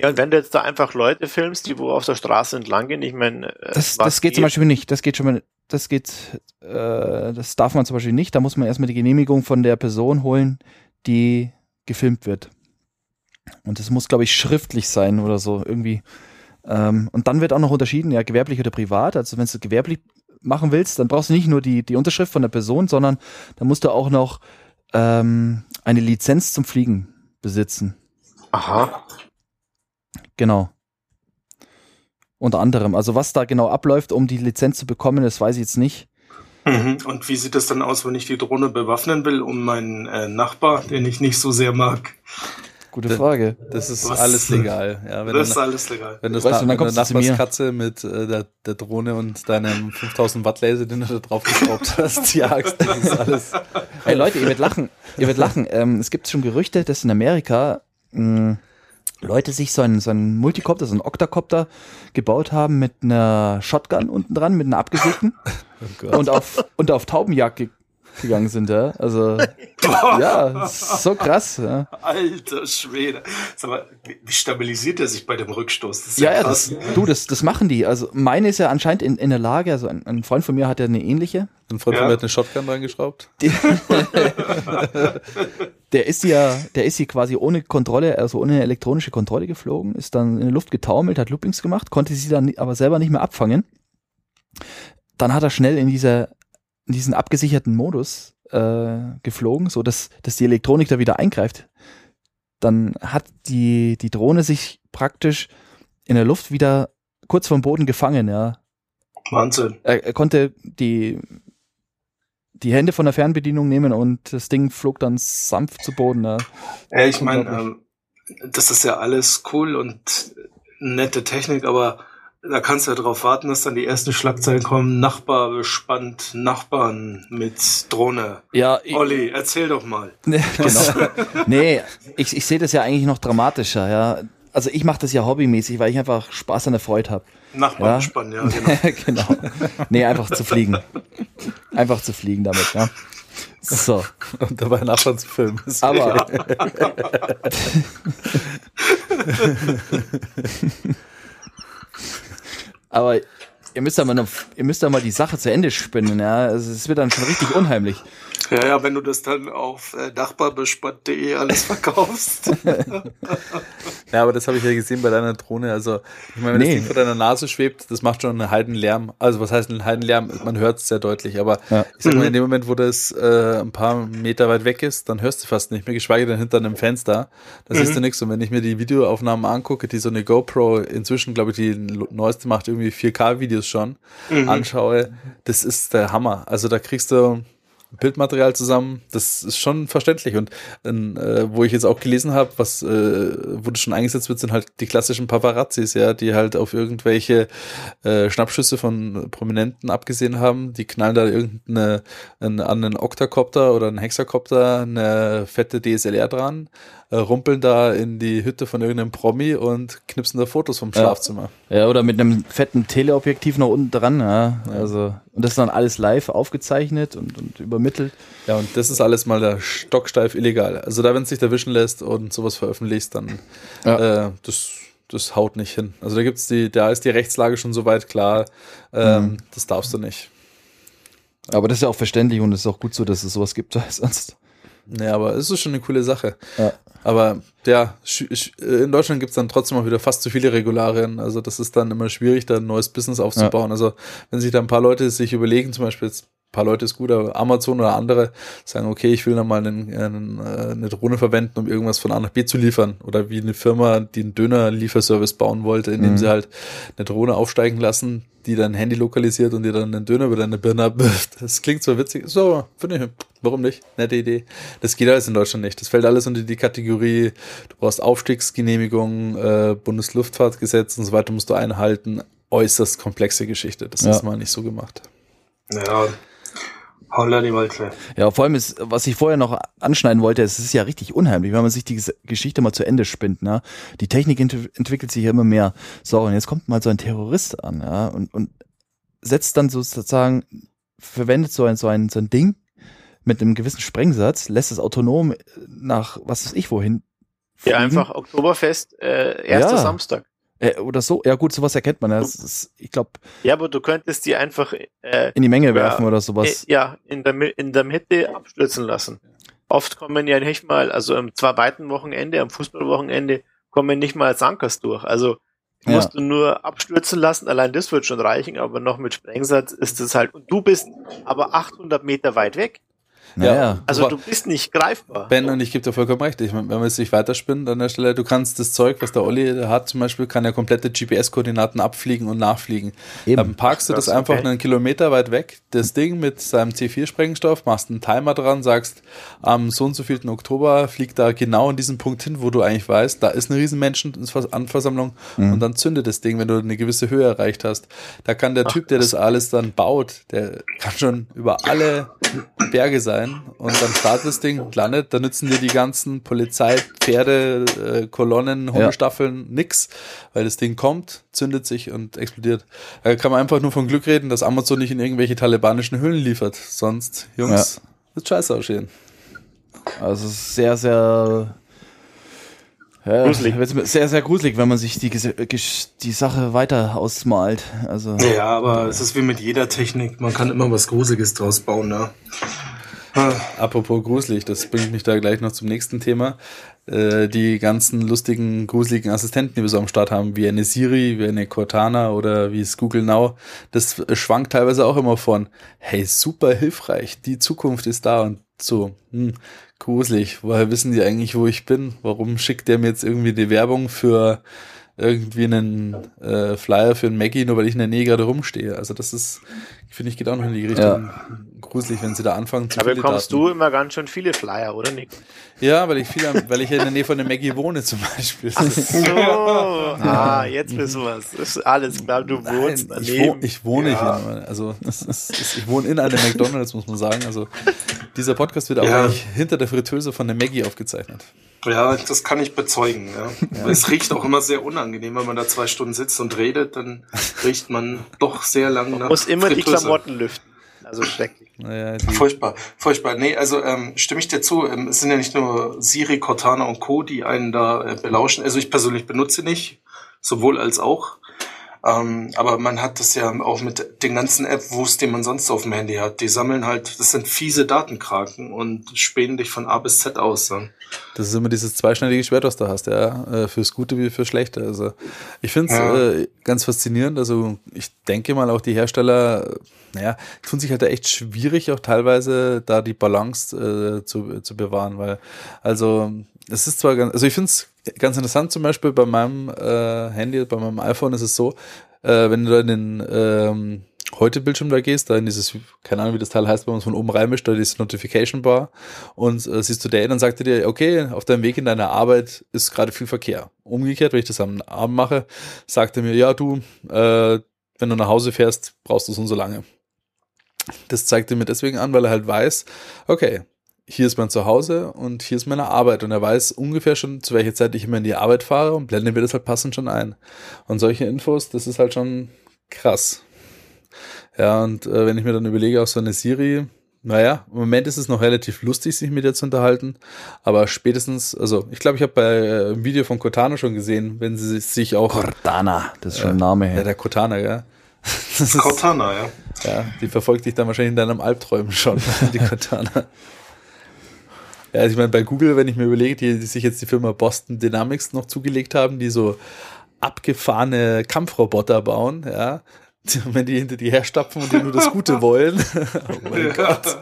ja, und wenn du jetzt da einfach Leute filmst, die wo auf der Straße entlang gehen, ich meine. Äh, das, das geht, geht zum Beispiel nicht. Das geht schon mal, das geht, äh, das darf man zum Beispiel nicht. Da muss man erstmal die Genehmigung von der Person holen, die gefilmt wird. Und das muss, glaube ich, schriftlich sein oder so irgendwie. Ähm, und dann wird auch noch unterschieden, ja, gewerblich oder privat. Also wenn du gewerblich machen willst, dann brauchst du nicht nur die, die Unterschrift von der Person, sondern dann musst du auch noch ähm, eine Lizenz zum Fliegen besitzen. Aha. Genau. Unter anderem. Also was da genau abläuft, um die Lizenz zu bekommen, das weiß ich jetzt nicht. Mhm. Und wie sieht es dann aus, wenn ich die Drohne bewaffnen will, um meinen äh, Nachbar, den ich nicht so sehr mag? Gute Frage. Das ist Was? alles legal. Ja, wenn das ist alles legal. Wenn das weißt du, dann kommst du Nachbarskatze mit äh, der, der Drohne und deinem 5000 Watt Laser, den du da drauf geschraubt hast, jagst, das ist alles. Hey Leute, ihr werdet lachen. Ihr werdet lachen. Ähm, es gibt schon Gerüchte, dass in Amerika mh, Leute sich so einen, so einen Multicopter, so einen Octacopter gebaut haben mit einer Shotgun unten dran, mit einer abgesägten oh und auf und auf Taubenjagd gegangen sind, ja. Also ja, so krass. Ja. Alter Schwede. Sag mal, wie stabilisiert er sich bei dem Rückstoß? Das ja, ja, das, du, das, das machen die. Also meine ist ja anscheinend in, in der Lage, also ein, ein Freund von mir hat ja eine ähnliche. Ein Freund von mir hat eine Shotgun reingeschraubt. der ist ja, der ist hier quasi ohne Kontrolle, also ohne elektronische Kontrolle geflogen, ist dann in der Luft getaumelt, hat Loopings gemacht, konnte sie dann aber selber nicht mehr abfangen. Dann hat er schnell in dieser in diesen abgesicherten Modus äh, geflogen, so dass, dass die Elektronik da wieder eingreift. Dann hat die, die Drohne sich praktisch in der Luft wieder kurz vom Boden gefangen, ja. Wahnsinn. Er, er konnte die, die Hände von der Fernbedienung nehmen und das Ding flog dann sanft zu Boden. Ja, ja ich meine, ähm, das ist ja alles cool und nette Technik, aber da kannst du ja drauf warten, dass dann die ersten Schlagzeilen kommen. Nachbar bespannt, Nachbarn mit Drohne. Ja, Olli, erzähl doch mal. genau. nee, ich, ich sehe das ja eigentlich noch dramatischer, ja. Also ich mache das ja hobbymäßig, weil ich einfach Spaß an der Freude habe. Nachbarn ja? bespannen, ja, genau. genau. Nee, einfach zu fliegen. Einfach zu fliegen damit, ja. So. Und dabei Nachbarn zu filmen. Aber. Aber ihr müsst da mal, noch, ihr müsst da mal die Sache zu Ende spinnen, ja. Also es wird dann schon richtig unheimlich. Ja, ja, wenn du das dann auf äh, nachbarbespannt.de alles verkaufst. ja, aber das habe ich ja gesehen bei deiner Drohne. Also, ich meine, wenn nee. das Ding vor deiner Nase schwebt, das macht schon einen halben Lärm. Also, was heißt einen halben Lärm? Man hört es sehr deutlich. Aber ja. ich sag mal, in dem Moment, wo das äh, ein paar Meter weit weg ist, dann hörst du fast nicht mehr, geschweige denn hinter einem Fenster. Da mhm. siehst du nichts. Und wenn ich mir die Videoaufnahmen angucke, die so eine GoPro inzwischen, glaube ich, die neueste macht irgendwie 4K-Videos schon, mhm. anschaue, das ist der Hammer. Also, da kriegst du Bildmaterial zusammen. Das ist schon verständlich. Und äh, wo ich jetzt auch gelesen habe, was, äh, das schon eingesetzt wird, sind halt die klassischen Paparazzis, ja, die halt auf irgendwelche äh, Schnappschüsse von Prominenten abgesehen haben. Die knallen da irgendeine an einen Octacopter oder einen Hexakopter eine fette DSLR dran äh, rumpeln da in die Hütte von irgendeinem Promi und knipsen da Fotos vom Schlafzimmer. Ja, ja oder mit einem fetten Teleobjektiv noch unten dran. Ja. Also, und das ist dann alles live aufgezeichnet und, und übermittelt. Ja, und das ist alles mal der stocksteif illegal. Also da, wenn es sich erwischen lässt und sowas veröffentlicht, dann ja. äh, das das haut nicht hin. Also da gibt's die, da ist die Rechtslage schon soweit klar, ähm, mhm. das darfst du nicht. Aber das ist ja auch verständlich und es ist auch gut so, dass es sowas gibt, weil sonst Naja, aber es ist schon eine coole Sache. Ja. Aber ja, in Deutschland gibt's dann trotzdem auch wieder fast zu viele Regularien. Also das ist dann immer schwierig, da ein neues Business aufzubauen. Also wenn sich da ein paar Leute sich überlegen, zum Beispiel jetzt paar Leute ist gut, aber Amazon oder andere sagen, okay, ich will da mal einen, einen, äh, eine Drohne verwenden, um irgendwas von A nach B zu liefern. Oder wie eine Firma, die einen Döner-Lieferservice bauen wollte, indem Mhm. sie halt eine Drohne aufsteigen lassen, die dein Handy lokalisiert und dir dann einen Döner über deine Birne abwirft. Das klingt zwar witzig, so, finde ich, warum nicht? Nette Idee. Das geht alles in Deutschland nicht. Das fällt alles unter die Kategorie, du brauchst Aufstiegsgenehmigung, äh, Bundesluftfahrtgesetz und so weiter musst du einhalten. Äußerst komplexe Geschichte. Das Ja. ist mal nicht so gemacht. Ja, holla die Waldfee. Ja, vor allem ist, was ich vorher noch anschneiden wollte, es ist ja richtig unheimlich, wenn man sich die Ges- Geschichte mal zu Ende spinnt, ne? Die Technik ent entwickelt sich ja immer mehr. So, und jetzt kommt mal so ein Terrorist an, ja, und, und setzt dann sozusagen, verwendet so ein, so ein, so ein Ding mit einem gewissen Sprengsatz, lässt es autonom nach was weiß ich wohin. Ja, einfach Oktoberfest, äh, erster Ja. Samstag. Äh, oder so. Ja, gut, sowas erkennt man. Ja. Das ist, ich glaube, Ja, aber du könntest die einfach äh, in die Menge Ja. werfen oder sowas. äh, ja, in der, in der Mitte abstürzen lassen. Oft kommen ja nicht mal, also am zweiten Wochenende, am Fußballwochenende, kommen nicht mal Sankers durch. Also Ja. musst du nur abstürzen lassen, allein das wird schon reichen, aber noch mit Sprengsatz ist es halt, und du bist aber 800 Meter weit weg. Naja. Also Aber- du bist nicht greifbar. Ben, und ich gebe dir vollkommen recht. Ich meine, wenn man es sich weiterspinnt an der Stelle, du kannst das Zeug, was der Olli hat, zum Beispiel, kann ja komplette GPS-Koordinaten abfliegen und nachfliegen. Eben. Dann parkst du das krass, einfach okay. einen Kilometer weit weg, das Ding mit seinem C4-Sprengstoff, machst einen Timer dran, sagst, am so und so vielten Oktober fliegt da genau in diesen Punkt hin, wo du eigentlich weißt, da ist eine riesen Menschenanversammlung Mhm. und dann zündet das Ding, wenn du eine gewisse Höhe erreicht hast. Da kann der Ach, Typ, der das alles dann baut, der kann schon über alle Berge sein und dann startet das Ding und landet, da nützen dir die ganzen Polizei, Pferde, äh, Kolonnen, Hundestaffeln nix, weil das Ding kommt, zündet sich und explodiert. Da kann man einfach nur von Glück reden, dass Amazon nicht in irgendwelche talibanischen Höhlen liefert. Sonst, Jungs, wird scheiße aussehen. Also es ist sehr, sehr ja, Gruselig. Sehr, sehr gruselig, wenn man sich die, die Sache weiter ausmalt. Also Ja, aber es ist wie mit jeder Technik. Man kann immer was Gruseliges draus bauen, ne? Apropos gruselig, das bringt mich da gleich noch zum nächsten Thema. Äh, die ganzen lustigen, gruseligen Assistenten, die wir so am Start haben, wie eine Siri, wie eine Cortana oder wie es Google Now, das schwankt teilweise auch immer von, hey, super hilfreich, die Zukunft ist da und so, hm, gruselig, woher wissen die eigentlich, wo ich bin? Warum schickt der mir jetzt irgendwie die Werbung für irgendwie einen äh, Flyer für einen Maggie, nur weil ich in der Nähe gerade rumstehe? Also das ist, finde ich, geht auch noch in die Richtung gruselig, wenn sie da anfangen zu Da bekommst Daten. du immer ganz schön viele Flyer, oder Nick? Ja, weil ich viel, weil ich ja in der Nähe von der Maggie wohne zum Beispiel. So, ah, jetzt wissen wir es. Das ist alles klar, du wohnst Nein, ich, daneben. wohne, ich wohne Ja. hier. Also ist, ist, ich wohne in einem McDonalds, muss man sagen. Also dieser Podcast wird auch Ja. eigentlich hinter der Fritteuse von der Maggie aufgezeichnet. Ja, das kann ich bezeugen. Ja. Es riecht auch immer sehr unangenehm, wenn man da zwei Stunden sitzt und redet, dann riecht man doch sehr lang nach muss immer die Fritteuse. Klamotten lüften. Also schrecklich. Naja, die, Furchtbar, furchtbar. Nee, also ähm, stimme ich dir zu. Ähm, es sind ja nicht nur Siri, Cortana und Co., die einen da äh, belauschen. Also ich persönlich benutze nicht, sowohl als auch. Ähm, aber man hat das ja auch mit den ganzen App-Wust, die man sonst auf dem Handy hat. Die sammeln halt, das sind fiese Datenkraken und spähen dich von A bis Z aus. Ja. das ist immer dieses zweischneidige Schwert, was du hast, ja. äh, Fürs Gute wie fürs Schlechte. Also ich finde es Ja. äh, ganz faszinierend. Also ich denke mal auch die Hersteller, naja, tun sich halt echt schwierig, auch teilweise da die Balance äh, zu, zu bewahren, weil also es ist zwar ganz, also ich finde es ganz interessant zum Beispiel bei meinem äh, Handy, bei meinem iPhone ist es so, äh, wenn du da in den ähm, heute Bildschirm da gehst, da in dieses, keine Ahnung, wie das Teil heißt, wenn man es von oben reinmischt, da diese Notification Bar und äh, siehst du der, dann sagt er dir, okay, auf deinem Weg in deine Arbeit ist gerade viel Verkehr. Umgekehrt, wenn ich das am Abend mache, sagt er mir, ja, du, äh, wenn du nach Hause fährst, brauchst du so und so lange. Das zeigt er mir deswegen an, weil er halt weiß, okay, hier ist mein Zuhause und hier ist meine Arbeit. Und er weiß ungefähr schon, zu welcher Zeit ich immer in die Arbeit fahre und blende mir das halt passend schon ein. Und solche Infos, das ist halt schon krass. Ja, und äh, wenn ich mir dann überlege, auch so eine Siri, naja, im Moment ist es noch relativ lustig, sich mit ihr zu unterhalten, aber spätestens, also ich glaube, ich habe bei äh, einem Video von Cortana schon gesehen, wenn sie sich auch, Cortana, das ist schon ein Name ja, her. der Cortana, ja, das ist, Cortana, ja. ja, die verfolgt dich dann wahrscheinlich in deinem Albträumen schon, die Cortana. Ja, also ich meine, bei Google, wenn ich mir überlege, die, die sich jetzt die Firma Boston Dynamics noch zugelegt haben, die so abgefahrene Kampfroboter bauen, ja, wenn die hinter dir herstapfen und die nur das Gute wollen. oh mein ja. Gott.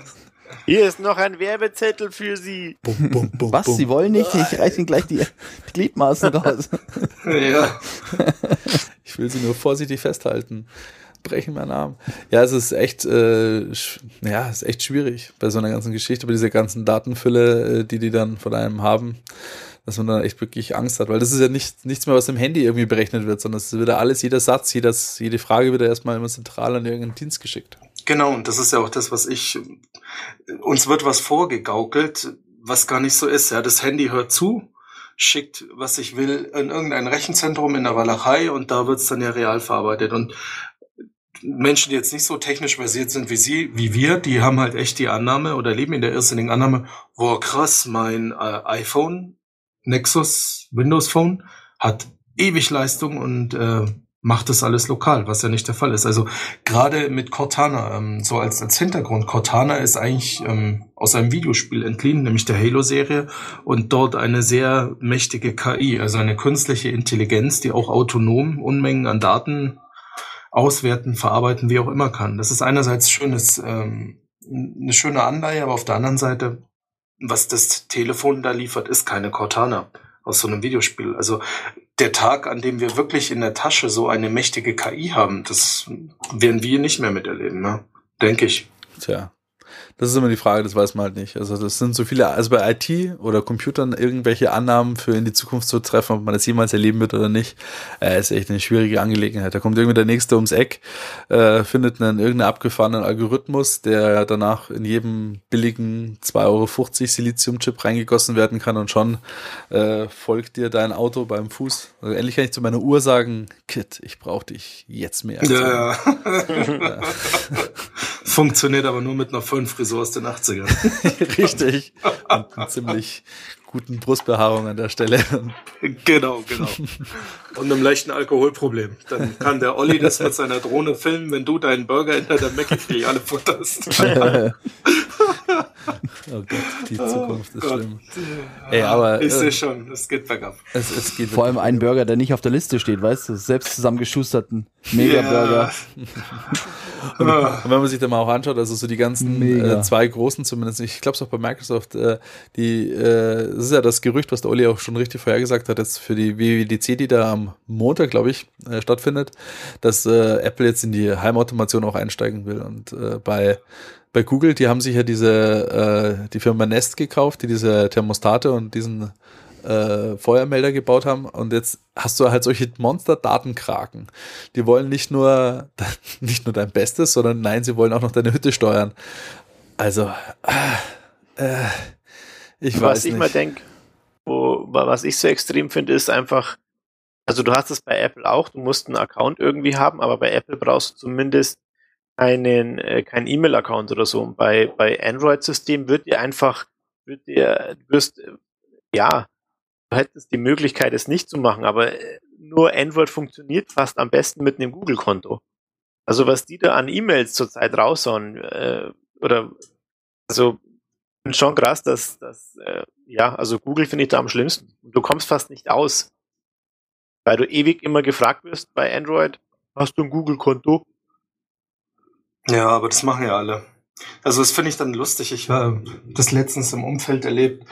Hier ist noch ein Werbezettel für Sie. Bum, bum, bum, Was? Sie wollen nicht? Ich reiß Ihnen gleich die Gliedmaßen raus. ja. Ich will sie nur vorsichtig festhalten. Brechen meinen Arm. Ja, es ist echt, äh, ja, es ist echt schwierig bei so einer ganzen Geschichte, bei dieser ganzen Datenfülle, äh, die die dann von einem haben dass man dann echt wirklich Angst hat, weil das ist ja nicht, nichts mehr, was im Handy irgendwie berechnet wird, sondern es wird alles, jeder Satz, jedes, jede Frage wird ja erstmal immer zentral an irgendeinen Dienst geschickt. Genau, und das ist ja auch das, was ich, uns wird was vorgegaukelt, was gar nicht so ist. Ja, das Handy hört zu, schickt, was ich will, in irgendein Rechenzentrum in der Walachei und da wird's dann ja real verarbeitet. Und Menschen, die jetzt nicht so technisch versiert sind wie sie, wie wir, die haben halt echt die Annahme oder leben in der irrsinnigen Annahme, boah krass, mein äh, iPhone Nexus Windows Phone hat ewig Leistung und äh, macht das alles lokal, was ja nicht der Fall ist. Also gerade mit Cortana, ähm, so als, als Hintergrund, Cortana ist eigentlich ähm, aus einem Videospiel entliehen, nämlich der Halo-Serie, und dort eine sehr mächtige KI, also eine künstliche Intelligenz, die auch autonom Unmengen an Daten auswerten, verarbeiten, wie auch immer kann. Das ist einerseits schönes, ähm, eine schöne Anleihe, aber auf der anderen Seite was das Telefon da liefert, ist keine Cortana aus so einem Videospiel. Also der Tag, an dem wir wirklich in der Tasche so eine mächtige KI haben, das werden wir nicht mehr miterleben, ne? denke ich. Tja, das ist immer die Frage, das weiß man halt nicht. Also das sind so viele, also bei IT oder Computern irgendwelche Annahmen für in die Zukunft zu treffen, ob man das jemals erleben wird oder nicht, äh, ist echt eine schwierige Angelegenheit. Da kommt irgendwie der Nächste ums Eck, äh, findet einen irgendeinen abgefahrenen Algorithmus, der danach in jedem billigen 2,50 Euro Siliziumchip reingegossen werden kann und schon äh, folgt dir dein Auto beim Fuß. Also endlich kann ich zu meiner Uhr sagen, Kit, ich brauche dich jetzt mehr. Ja, ja. Funktioniert aber nur mit einer vollen Frisur aus den 80ern. Richtig. Und einer ziemlich guten Brustbehaarung an der Stelle. Genau, genau. Und einem leichten Alkoholproblem. Dann kann der Olli das mit seiner Drohne filmen, wenn du deinen Burger hinter der Mackie-Filiale futterst. Oh Gott, die Zukunft oh ist Gott. schlimm. Ey, aber, ich äh, sehe schon, es geht bergab. Es, es geht Vor allem ein Burger, der nicht auf der Liste steht, weißt du, selbst zusammengeschusterten Mega-Burger. und, und, wenn man sich dann mal auch anschaut, also so die ganzen äh, zwei großen zumindest, ich glaube es auch bei Microsoft, äh, die, äh, das ist ja das Gerücht, was der Olli auch schon richtig vorhergesagt hat, jetzt für die WWDC, die da am Montag, glaube ich, äh, stattfindet, dass äh, Apple jetzt in die Heimautomation auch einsteigen will und äh, bei bei Google, die haben sich ja diese, äh, die Firma Nest gekauft, die diese Thermostate und diesen äh, Feuermelder gebaut haben. Und jetzt hast du halt solche Monster-Datenkraken. Die wollen nicht nur, nicht nur dein Bestes, sondern nein, sie wollen auch noch deine Hütte steuern. Also, äh, ich was weiß was ich mal denke, was ich so extrem finde, ist einfach, also du hast es bei Apple auch, du musst einen Account irgendwie haben, aber bei Apple brauchst du zumindest einen, äh, kein E-Mail-Account oder so. Und bei, bei Android-System wird dir einfach, wird dir, wirst, äh, ja, du hättest die Möglichkeit, es nicht zu machen, aber äh, nur Android funktioniert fast am besten mit einem Google-Konto. Also was die da an E-Mails zurzeit raushauen, äh, oder, also, schon krass, dass, dass äh, ja, also Google finde ich da am schlimmsten. Du kommst fast nicht aus. Weil du ewig immer gefragt wirst bei Android, hast du ein Google-Konto? Ja, aber das machen ja alle. Also das finde ich dann lustig. Ich habe das letztens im Umfeld erlebt.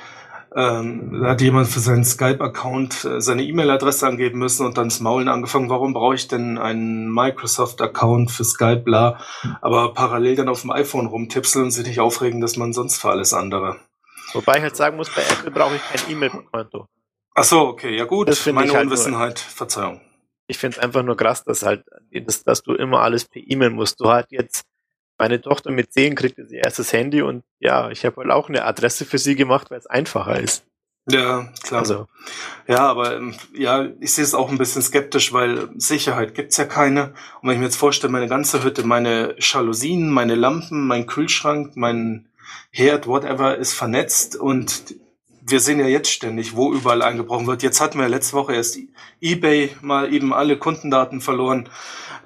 Ähm, da hat jemand für seinen Skype-Account äh, seine E-Mail-Adresse angeben müssen und dann das Maulen angefangen, warum brauche ich denn einen Microsoft-Account für Skype, bla, aber parallel dann auf dem iPhone rumtipseln und sich nicht aufregen, dass man sonst für alles andere. Wobei ich halt sagen muss, bei Apple brauche ich kein E-Mail-Konto. Ach so, okay, ja gut, das meine halt Unwissenheit, nur, Verzeihung ich finde es einfach nur krass, dass halt, dass, dass du immer alles per E-Mail musst. Du halt jetzt, meine Tochter mit 10 kriegt jetzt ihr erstes Handy und ja, ich habe halt auch eine Adresse für sie gemacht, weil es einfacher ist. Ja, klar. Also. Ja, aber ja, ich sehe es auch ein bisschen skeptisch, weil Sicherheit gibt's ja keine. Und wenn ich mir jetzt vorstelle, meine ganze Hütte, meine Jalousien, meine Lampen, mein Kühlschrank, mein Herd, whatever, ist vernetzt und wir sehen ja jetzt ständig, wo überall eingebrochen wird. Jetzt hatten wir letzte Woche erst eBay mal eben alle Kundendaten verloren.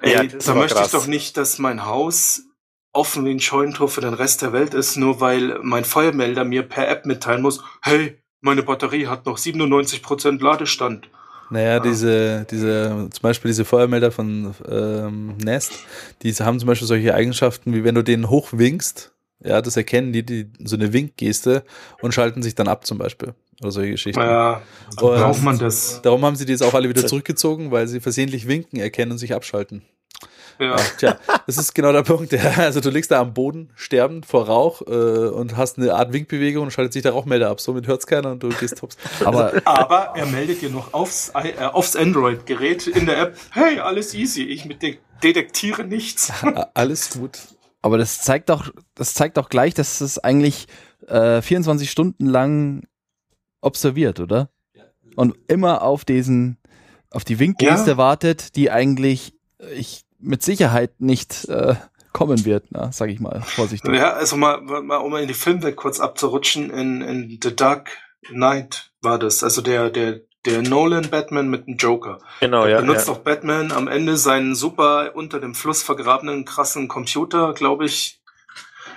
Ey, ja, da möchte krass. ich doch nicht, dass mein Haus offen wie ein Scheunentor für den Rest der Welt ist, nur weil mein Feuermelder mir per App mitteilen muss, hey, meine Batterie hat noch 97% Ladestand. Naja, diese, diese, zum Beispiel diese Feuermelder von ähm, Nest, die haben zum Beispiel solche Eigenschaften, wie wenn du denen hochwinkst, ja, das erkennen die, die so eine Winkgeste und schalten sich dann ab zum Beispiel. Oder solche Geschichten. Ja, Und braucht man das? Darum haben sie die jetzt auch alle wieder zurückgezogen, weil sie versehentlich winken, erkennen und sich abschalten. Ja. Tja, das ist genau der Punkt. Ja. Also du liegst da am Boden, sterbend vor Rauch äh, und hast eine Art Winkbewegung und schaltet sich der Rauchmelder ab. Somit hört's keiner und du gehst hops. Aber Aber er meldet dir noch aufs, äh, aufs Android-Gerät in der App, hey, alles easy, ich mit de detektiere nichts. Alles gut. Aber das zeigt doch, das zeigt doch gleich, dass es eigentlich äh, 24 Stunden lang observiert, oder? Und immer auf diesen, auf die Winkgeste Ja. wartet, die eigentlich äh, ich mit Sicherheit nicht äh, kommen wird, na, sag ich mal, vorsichtig. Ja, also mal, mal um mal in die Filmwelt kurz abzurutschen, in, in The Dark Knight war das, also der, der, der Nolan Batman mit dem Joker. Genau, Er ja. benutzt ja. doch Batman am Ende seinen super unter dem Fluss vergrabenen krassen Computer, glaube ich,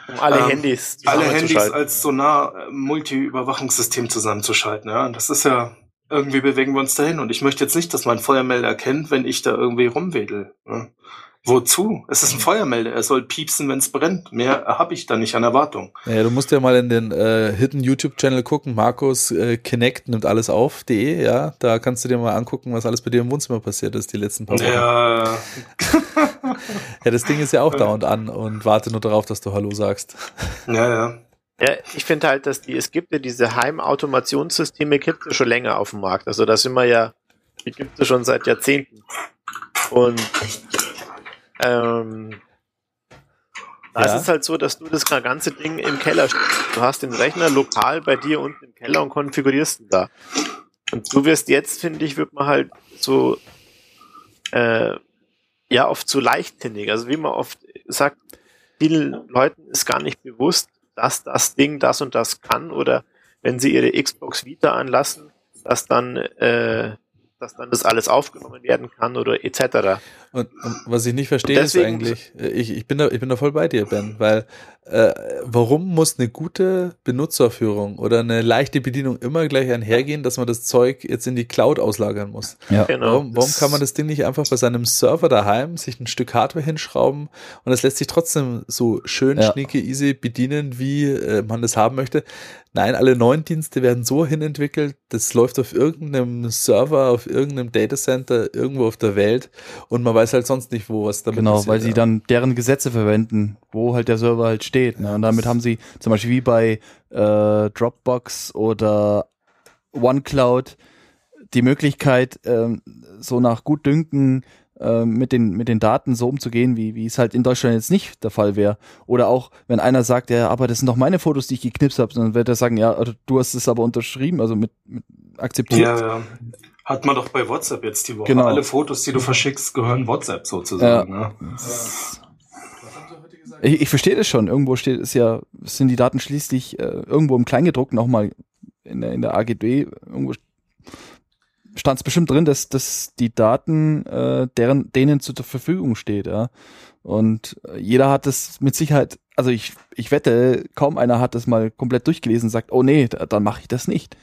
Um alle ähm, Handys alle Handys als Sonar-Multi-Überwachungssystem zusammenzuschalten. Ja, das ist ja irgendwie bewegen wir uns dahin. Und ich möchte jetzt nicht, dass mein Feuermelder erkennt, wenn ich da irgendwie rumwedel. Ja. Wozu? Es ist ein Feuermelder. Er soll piepsen, wenn es brennt. Mehr habe ich da nicht an Erwartung. Naja, du musst ja mal in den äh, Hidden YouTube-Channel gucken. Markus äh, Connect nimmt alles auf.de, ja. Da kannst du dir mal angucken, was alles bei dir im Wohnzimmer passiert ist die letzten paar Wochen. Ja, Ja, das Ding ist ja auch da und an und warte nur darauf, dass du Hallo sagst. ja, ja. Ja, ich finde halt, dass die, es gibt ja diese Heimautomationssysteme, gibt es schon länger auf dem Markt. Also da sind wir ja, die gibt es schon seit Jahrzehnten. Und ähm, da Ja. ist es halt so, dass du das ganze Ding im Keller stehst. Du hast den Rechner lokal bei dir unten im Keller und konfigurierst ihn da. Und du wirst jetzt, finde ich, wird man halt so äh, ja oft zu leichtsinnig. Also wie man oft sagt, vielen Leuten ist gar nicht bewusst, dass das Ding das und das kann oder wenn sie ihre Xbox Vita anlassen, dass dann, äh, dass dann das alles aufgenommen werden kann oder etc. Und, und was ich nicht verstehe, ist eigentlich, äh, ich, ich, bin da, ich bin da voll bei dir, Ben, weil äh, warum muss eine gute Benutzerführung oder eine leichte Bedienung immer gleich einhergehen, dass man das Zeug jetzt in die Cloud auslagern muss? Ja. Genau. Warum, warum kann man das Ding nicht einfach bei seinem Server daheim sich ein Stück Hardware hinschrauben und es lässt sich trotzdem so schön, Ja. schnicke, easy bedienen, wie äh, man das haben möchte? Nein, alle neuen Dienste werden so hinentwickelt, das läuft auf irgendeinem Server, auf irgendeinem Datacenter, irgendwo auf der Welt und man weiß halt sonst nicht, wo was damit Genau, passiert, weil sie ja. dann deren Gesetze verwenden, wo halt der Server halt steht. Ne? Und damit haben sie zum Beispiel wie bei äh, Dropbox oder OneCloud die Möglichkeit, ähm, so nach Gutdünken ähm, mit, den, mit den Daten so umzugehen, wie, wie es halt in Deutschland jetzt nicht der Fall wäre. Oder auch, wenn einer sagt, ja, aber das sind doch meine Fotos, die ich geknipst habe, dann wird er sagen, ja, also du hast es aber unterschrieben, also mit, mit akzeptiert. Ja, ja. Hat man doch bei WhatsApp jetzt die Woche. Genau. Alle Fotos, die du verschickst, gehören WhatsApp sozusagen. Ja. Ich, ich verstehe das schon. Irgendwo steht es ja, sind die Daten schließlich äh, irgendwo im Kleingedruckten auch mal in der, in der AGB, irgendwo stand es bestimmt drin, dass, dass die Daten äh, deren, denen zur Verfügung steht, ja. Und äh, jeder hat das mit Sicherheit, also ich, ich wette, kaum einer hat das mal komplett durchgelesen und sagt, oh nee, da, dann mache ich das nicht.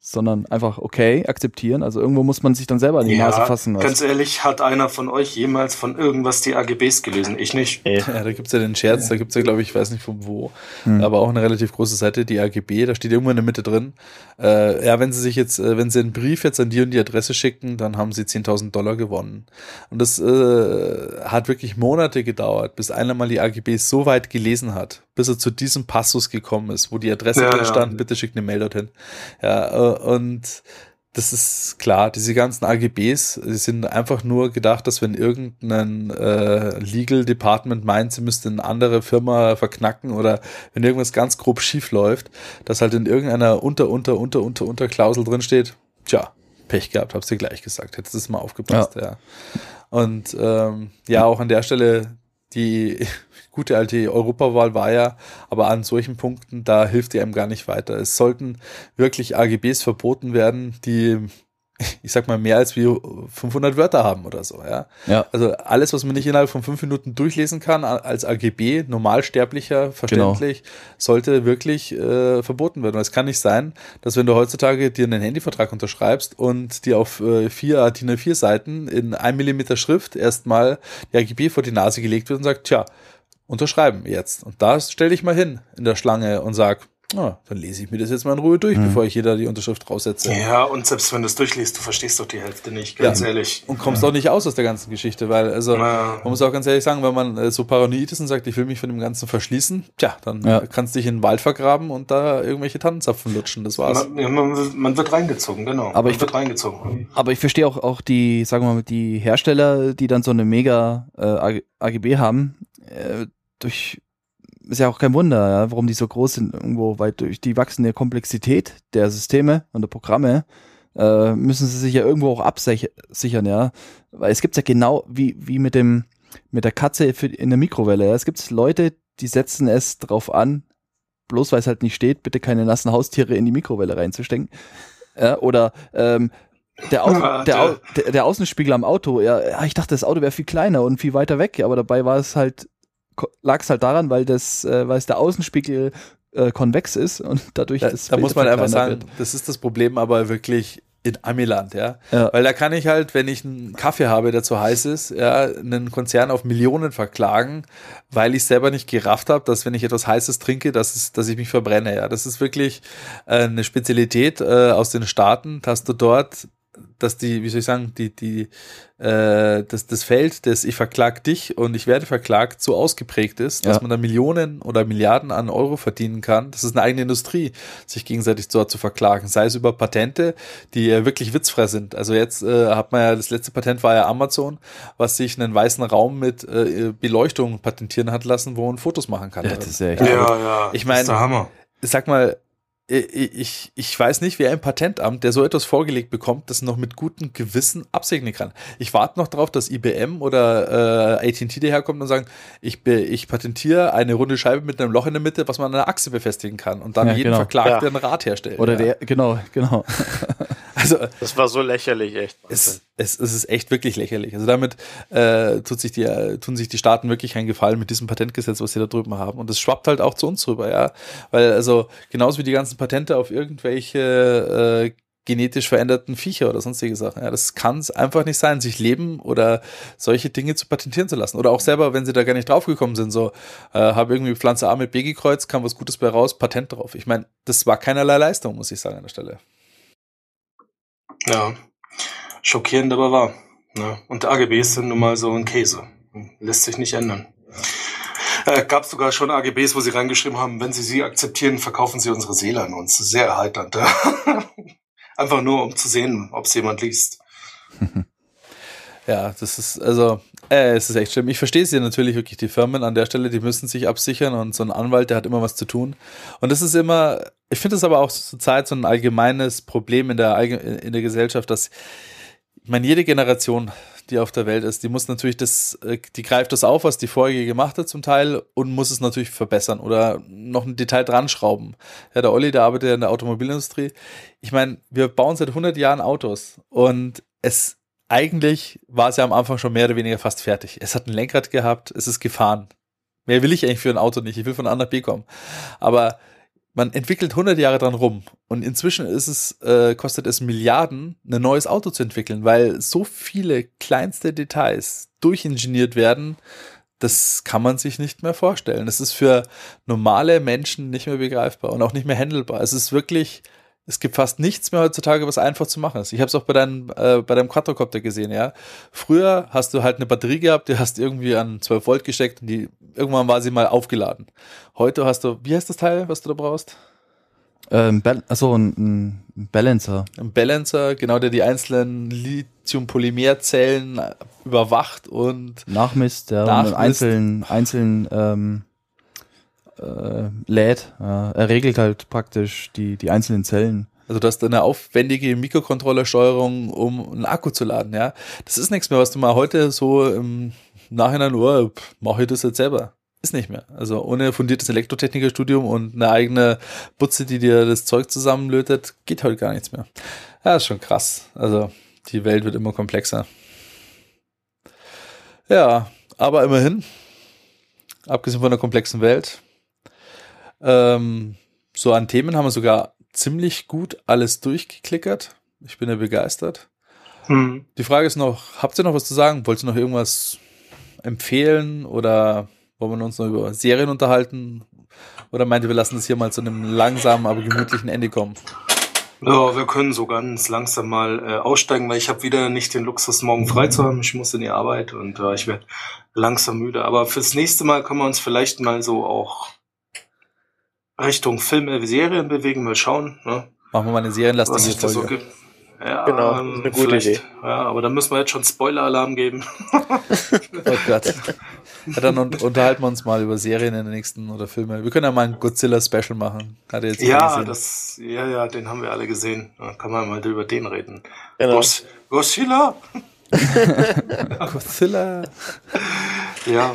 Sondern einfach okay, akzeptieren. Also irgendwo muss man sich dann selber an die Nase fassen. weißt ganz ehrlich, hat einer von euch jemals von irgendwas die AGBs gelesen? Ich nicht. Ja, da gibt's ja den Scherz, da gibt's ja, glaube ich, ich weiß nicht von wo, Hm. aber auch eine relativ große Seite, die AGB, da steht irgendwo in der Mitte drin, äh, ja, wenn sie sich jetzt, äh, wenn sie einen Brief jetzt an die und die Adresse schicken, dann haben sie 10.000 Dollar gewonnen. Und das äh, hat wirklich Monate gedauert, bis einer mal die AGB so weit gelesen hat, bis er zu diesem Passus gekommen ist, wo die Adresse Ja, drin ja. stand, bitte schickt eine Mail dorthin. Ja, äh, und das ist klar, diese ganzen AGBs die sind einfach nur gedacht, dass wenn irgendein äh, Legal Department meint, sie müsste eine andere Firma verknacken oder wenn irgendwas ganz grob schief läuft, dass halt in irgendeiner unter, unter, unter, unter, unter Klausel drin steht, tja, Pech gehabt, hab's dir gleich gesagt, hättest du es mal aufgepasst, ja. Und ähm, ja, auch an der Stelle die gute alte Europawahl war ja, aber an solchen Punkten, da hilft die einem gar nicht weiter. Es sollten wirklich AGBs verboten werden, die ich sag mal, mehr als wir 500 Wörter haben oder so, ja. Ja. Also alles, was man nicht innerhalb von fünf Minuten durchlesen kann, als AGB, normalsterblicher, verständlich, genau. sollte wirklich äh, verboten werden. Und es kann nicht sein, dass wenn du heutzutage dir einen Handyvertrag unterschreibst und dir auf äh, vier DIN A4 Seiten in ein Millimeter Schrift erstmal die AGB vor die Nase gelegt wird und sagt, tja, unterschreiben jetzt. Und da stell dich mal hin in der Schlange und sag, Ah, dann lese ich mir das jetzt mal in Ruhe durch, mhm. bevor ich jeder die Unterschrift raussetze. Ja, und selbst wenn du es durchliest, du verstehst doch die Hälfte nicht, ganz ja. ehrlich. Und kommst ja. auch nicht aus aus der ganzen Geschichte, weil, also, ja. man muss auch ganz ehrlich sagen, wenn man äh, so paranoid ist und sagt, ich will mich von dem Ganzen verschließen, tja, dann ja. kannst du dich in den Wald vergraben und da irgendwelche Tannenzapfen lutschen, das war's. Man, man, man wird reingezogen, genau. Aber man ich wird reingezogen. Aber ich verstehe auch, auch die, sagen wir mal, die Hersteller, die dann so eine mega äh, AGB haben, äh, durch ist ja auch kein Wunder, ja, warum die so groß sind, irgendwo, weil durch die wachsende Komplexität der Systeme und der Programme äh, müssen sie sich ja irgendwo auch absichern, ja. Weil es gibt ja genau wie, wie mit dem, mit der Katze für, in der Mikrowelle. Ja. Es gibt Leute, die setzen es drauf an, bloß weil es halt nicht steht, bitte keine nassen Haustiere in die Mikrowelle reinzustecken. Ja, oder ähm, der, Au der, der, der Außenspiegel am Auto, ja, ich dachte, das Auto wäre viel kleiner und viel weiter weg, aber dabei war es halt lag es halt daran, weil das, äh, weil es der Außenspiegel äh, konvex ist und dadurch da, das Da muss man einfach sagen, wird. das ist das Problem aber wirklich in Amiland, ja? ja. Weil da kann ich halt, wenn ich einen Kaffee habe, der zu heiß ist, ja, einen Konzern auf Millionen verklagen, weil ich selber nicht gerafft habe, dass wenn ich etwas Heißes trinke, dass, es, dass ich mich verbrenne, ja. Das ist wirklich äh, eine Spezialität äh, aus den Staaten, dass du dort dass die, wie soll ich sagen, die, die, äh, das, das Feld des Ich verklag dich und ich werde verklagt so ausgeprägt ist, dass ja. man da Millionen oder Milliarden an Euro verdienen kann. Das ist eine eigene Industrie, sich gegenseitig dort zu verklagen. Sei es über Patente, die äh, wirklich witzfrei sind. Also jetzt äh, hat man ja, das letzte Patent war ja Amazon, was sich einen weißen Raum mit äh, Beleuchtung patentieren hat lassen, wo man Fotos machen kann. Ja, das ist ja, ja, ja, ich meine, sag mal, ich, ich weiß nicht, wer im Patentamt, der so etwas vorgelegt bekommt, das noch mit gutem Gewissen absegnen kann. Ich warte noch darauf, dass IBM oder äh, AT&T daherkommt und sagen, ich, ich patentiere eine runde Scheibe mit einem Loch in der Mitte, was man an einer Achse befestigen kann und dann ja, jeden genau. verklagt, ja. ein Rad herstellt. Oder ja. der, genau, genau. Also, das war so lächerlich, echt. Es, es, es ist echt wirklich lächerlich. Also damit äh, tut sich die, tun sich die Staaten wirklich einen Gefallen mit diesem Patentgesetz, was sie da drüben haben. Und das schwappt halt auch zu uns rüber, ja. Weil also genauso wie die ganzen Patente auf irgendwelche äh, genetisch veränderten Viecher oder sonstige Sachen. Ja, das kann es einfach nicht sein, sich leben oder solche Dinge zu patentieren zu lassen. Oder auch selber, wenn sie da gar nicht draufgekommen sind, so, äh, habe irgendwie Pflanze A mit B gekreuzt, kam was Gutes bei raus, Patent drauf. Ich meine, das war keinerlei Leistung, muss ich sagen an der Stelle. Ja, schockierend aber wahr. Ne? Und AGBs sind nun mal so ein Käse. Lässt sich nicht ändern. Äh, gab sogar schon AGBs, wo sie reingeschrieben haben, wenn sie sie akzeptieren, verkaufen sie unsere Seele an uns. Sehr erheiternd. Einfach nur, um zu sehen, ob es jemand liest. Ja, das ist, also, äh, es ist echt schlimm. Ich verstehe sie natürlich wirklich, die Firmen an der Stelle, die müssen sich absichern und so ein Anwalt, der hat immer was zu tun. Und das ist immer, ich finde es aber auch zur Zeit so ein allgemeines Problem in der, in der Gesellschaft, dass, ich meine, jede Generation, die auf der Welt ist, die muss natürlich das, äh, die greift das auf, was die vorige gemacht hat zum Teil und muss es natürlich verbessern oder noch ein Detail dran schrauben. Ja, der Olli, der arbeitet in der Automobilindustrie. Ich meine, wir bauen seit 100 Jahren Autos und es eigentlich war es ja am Anfang schon mehr oder weniger fast fertig. Es hat ein Lenkrad gehabt, es ist gefahren. Mehr will ich eigentlich für ein Auto nicht. Ich will von A nach B kommen. Aber man entwickelt 100 Jahre dran rum und inzwischen ist es, äh, kostet es Milliarden, ein neues Auto zu entwickeln, weil so viele kleinste Details durchingeniert werden, das kann man sich nicht mehr vorstellen. Das ist für normale Menschen nicht mehr begreifbar und auch nicht mehr handelbar. Es ist wirklich es gibt fast nichts mehr heutzutage, was einfach zu machen ist. Ich habe es auch bei deinem, äh, bei deinem Quadrocopter gesehen, ja. Früher hast du halt eine Batterie gehabt, die hast irgendwie an 12 Volt gesteckt und die, irgendwann war sie mal aufgeladen. Heute hast du, wie heißt das Teil, was du da brauchst? Ähm, also ein, ein Balancer. Ein Balancer, genau, der die einzelnen Lithium-Polymerzellen überwacht und nachmisst, ja, nachmisst. und einzeln, einzeln ähm, äh, lädt. Ja, er regelt halt praktisch die, die einzelnen Zellen. Also du hast eine aufwendige Mikrocontrollersteuerung, um einen Akku zu laden, ja. Das ist nichts mehr, was du mal heute so im Nachhinein, oh, mache ich das jetzt selber. Ist nicht mehr. Also ohne fundiertes Elektrotechnikerstudium und eine eigene Butze, die dir das Zeug zusammenlötet, geht heute gar nichts mehr. Ja, ist schon krass. Also die Welt wird immer komplexer. Ja, aber immerhin, abgesehen von der komplexen Welt, ähm, so an Themen haben wir sogar ziemlich gut alles durchgeklickert. Ich bin ja begeistert. Hm. Die Frage ist noch, habt ihr noch was zu sagen? Wollt ihr noch irgendwas empfehlen oder wollen wir uns noch über Serien unterhalten? Oder meint ihr, wir lassen es hier mal zu einem langsamen, aber gemütlichen Ende kommen? Ja, wir können so ganz langsam mal äh, aussteigen, weil ich habe wieder nicht den Luxus, morgen frei zu haben. Ich muss in die Arbeit und äh, ich werde langsam müde. Aber fürs nächste Mal können wir uns vielleicht mal so auch Richtung Filme, Serien bewegen, mal schauen, ne? Machen wir mal eine serienlastige da so Folge. gibt. Ja, Genau, ähm, eine gute vielleicht- Idee. Ja, aber da müssen wir jetzt schon Spoiler-Alarm geben. Oh Gott. Ja, dann un unterhalten wir uns mal über Serien in den nächsten oder Filme. Wir können ja mal ein Godzilla-Special machen. Hat er jetzt Ja, das, ja, ja, den haben wir alle gesehen. Da kann man mal über den reden. Genau. Godzilla? Godzilla. Ja.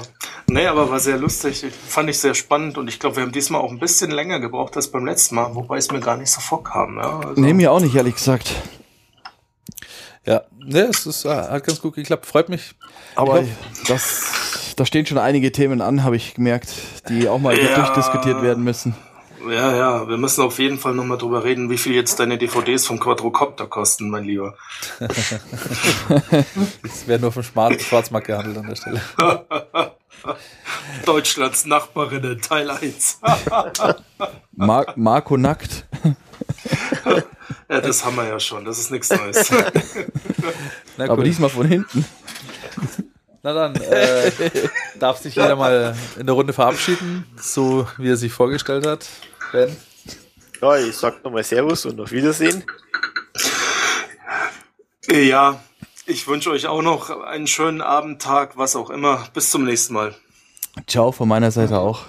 Nee, aber war sehr lustig. Fand ich sehr spannend und ich glaube, wir haben diesmal auch ein bisschen länger gebraucht als beim letzten Mal, wobei es mir gar nicht so vorkam. Ja, also, Nee, mir auch nicht, ehrlich gesagt. Ja, ne, es ist, äh, hat ganz gut geklappt. Freut mich. Aber Ich das, da stehen schon einige Themen an, habe ich gemerkt, die auch mal Ja. durchdiskutiert werden müssen. Ja, ja, wir müssen auf jeden Fall nochmal drüber reden, wie viel jetzt deine DVDs vom Quadrocopter kosten, mein Lieber. Es werden nur vom Schwarzmarkt gehandelt an der Stelle. Deutschlands Nachbarinnen, Teil 1. Mar Marco nackt. ja, das haben wir ja schon, das ist nichts Neues. Na, Aber cool. diesmal von hinten. Na dann, äh, darf sich jeder mal in der Runde verabschieden, so wie er sich vorgestellt hat. Ben? Ja, ich sag nochmal Servus und auf Wiedersehen. ja, ich wünsche euch auch noch einen schönen Abend, Tag, was auch immer. Bis zum nächsten Mal. Ciao von meiner Seite auch.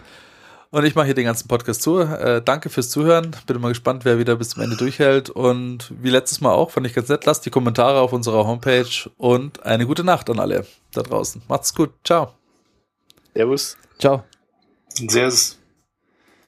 Und ich mache hier den ganzen Podcast zu. Äh, danke fürs Zuhören. Bin mal gespannt, wer wieder bis zum Ende durchhält. Und wie letztes Mal auch, fand ich ganz nett. Lasst die Kommentare auf unserer Homepage und eine gute Nacht an alle da draußen. Macht's gut. Ciao. Servus. Ciao. Sehr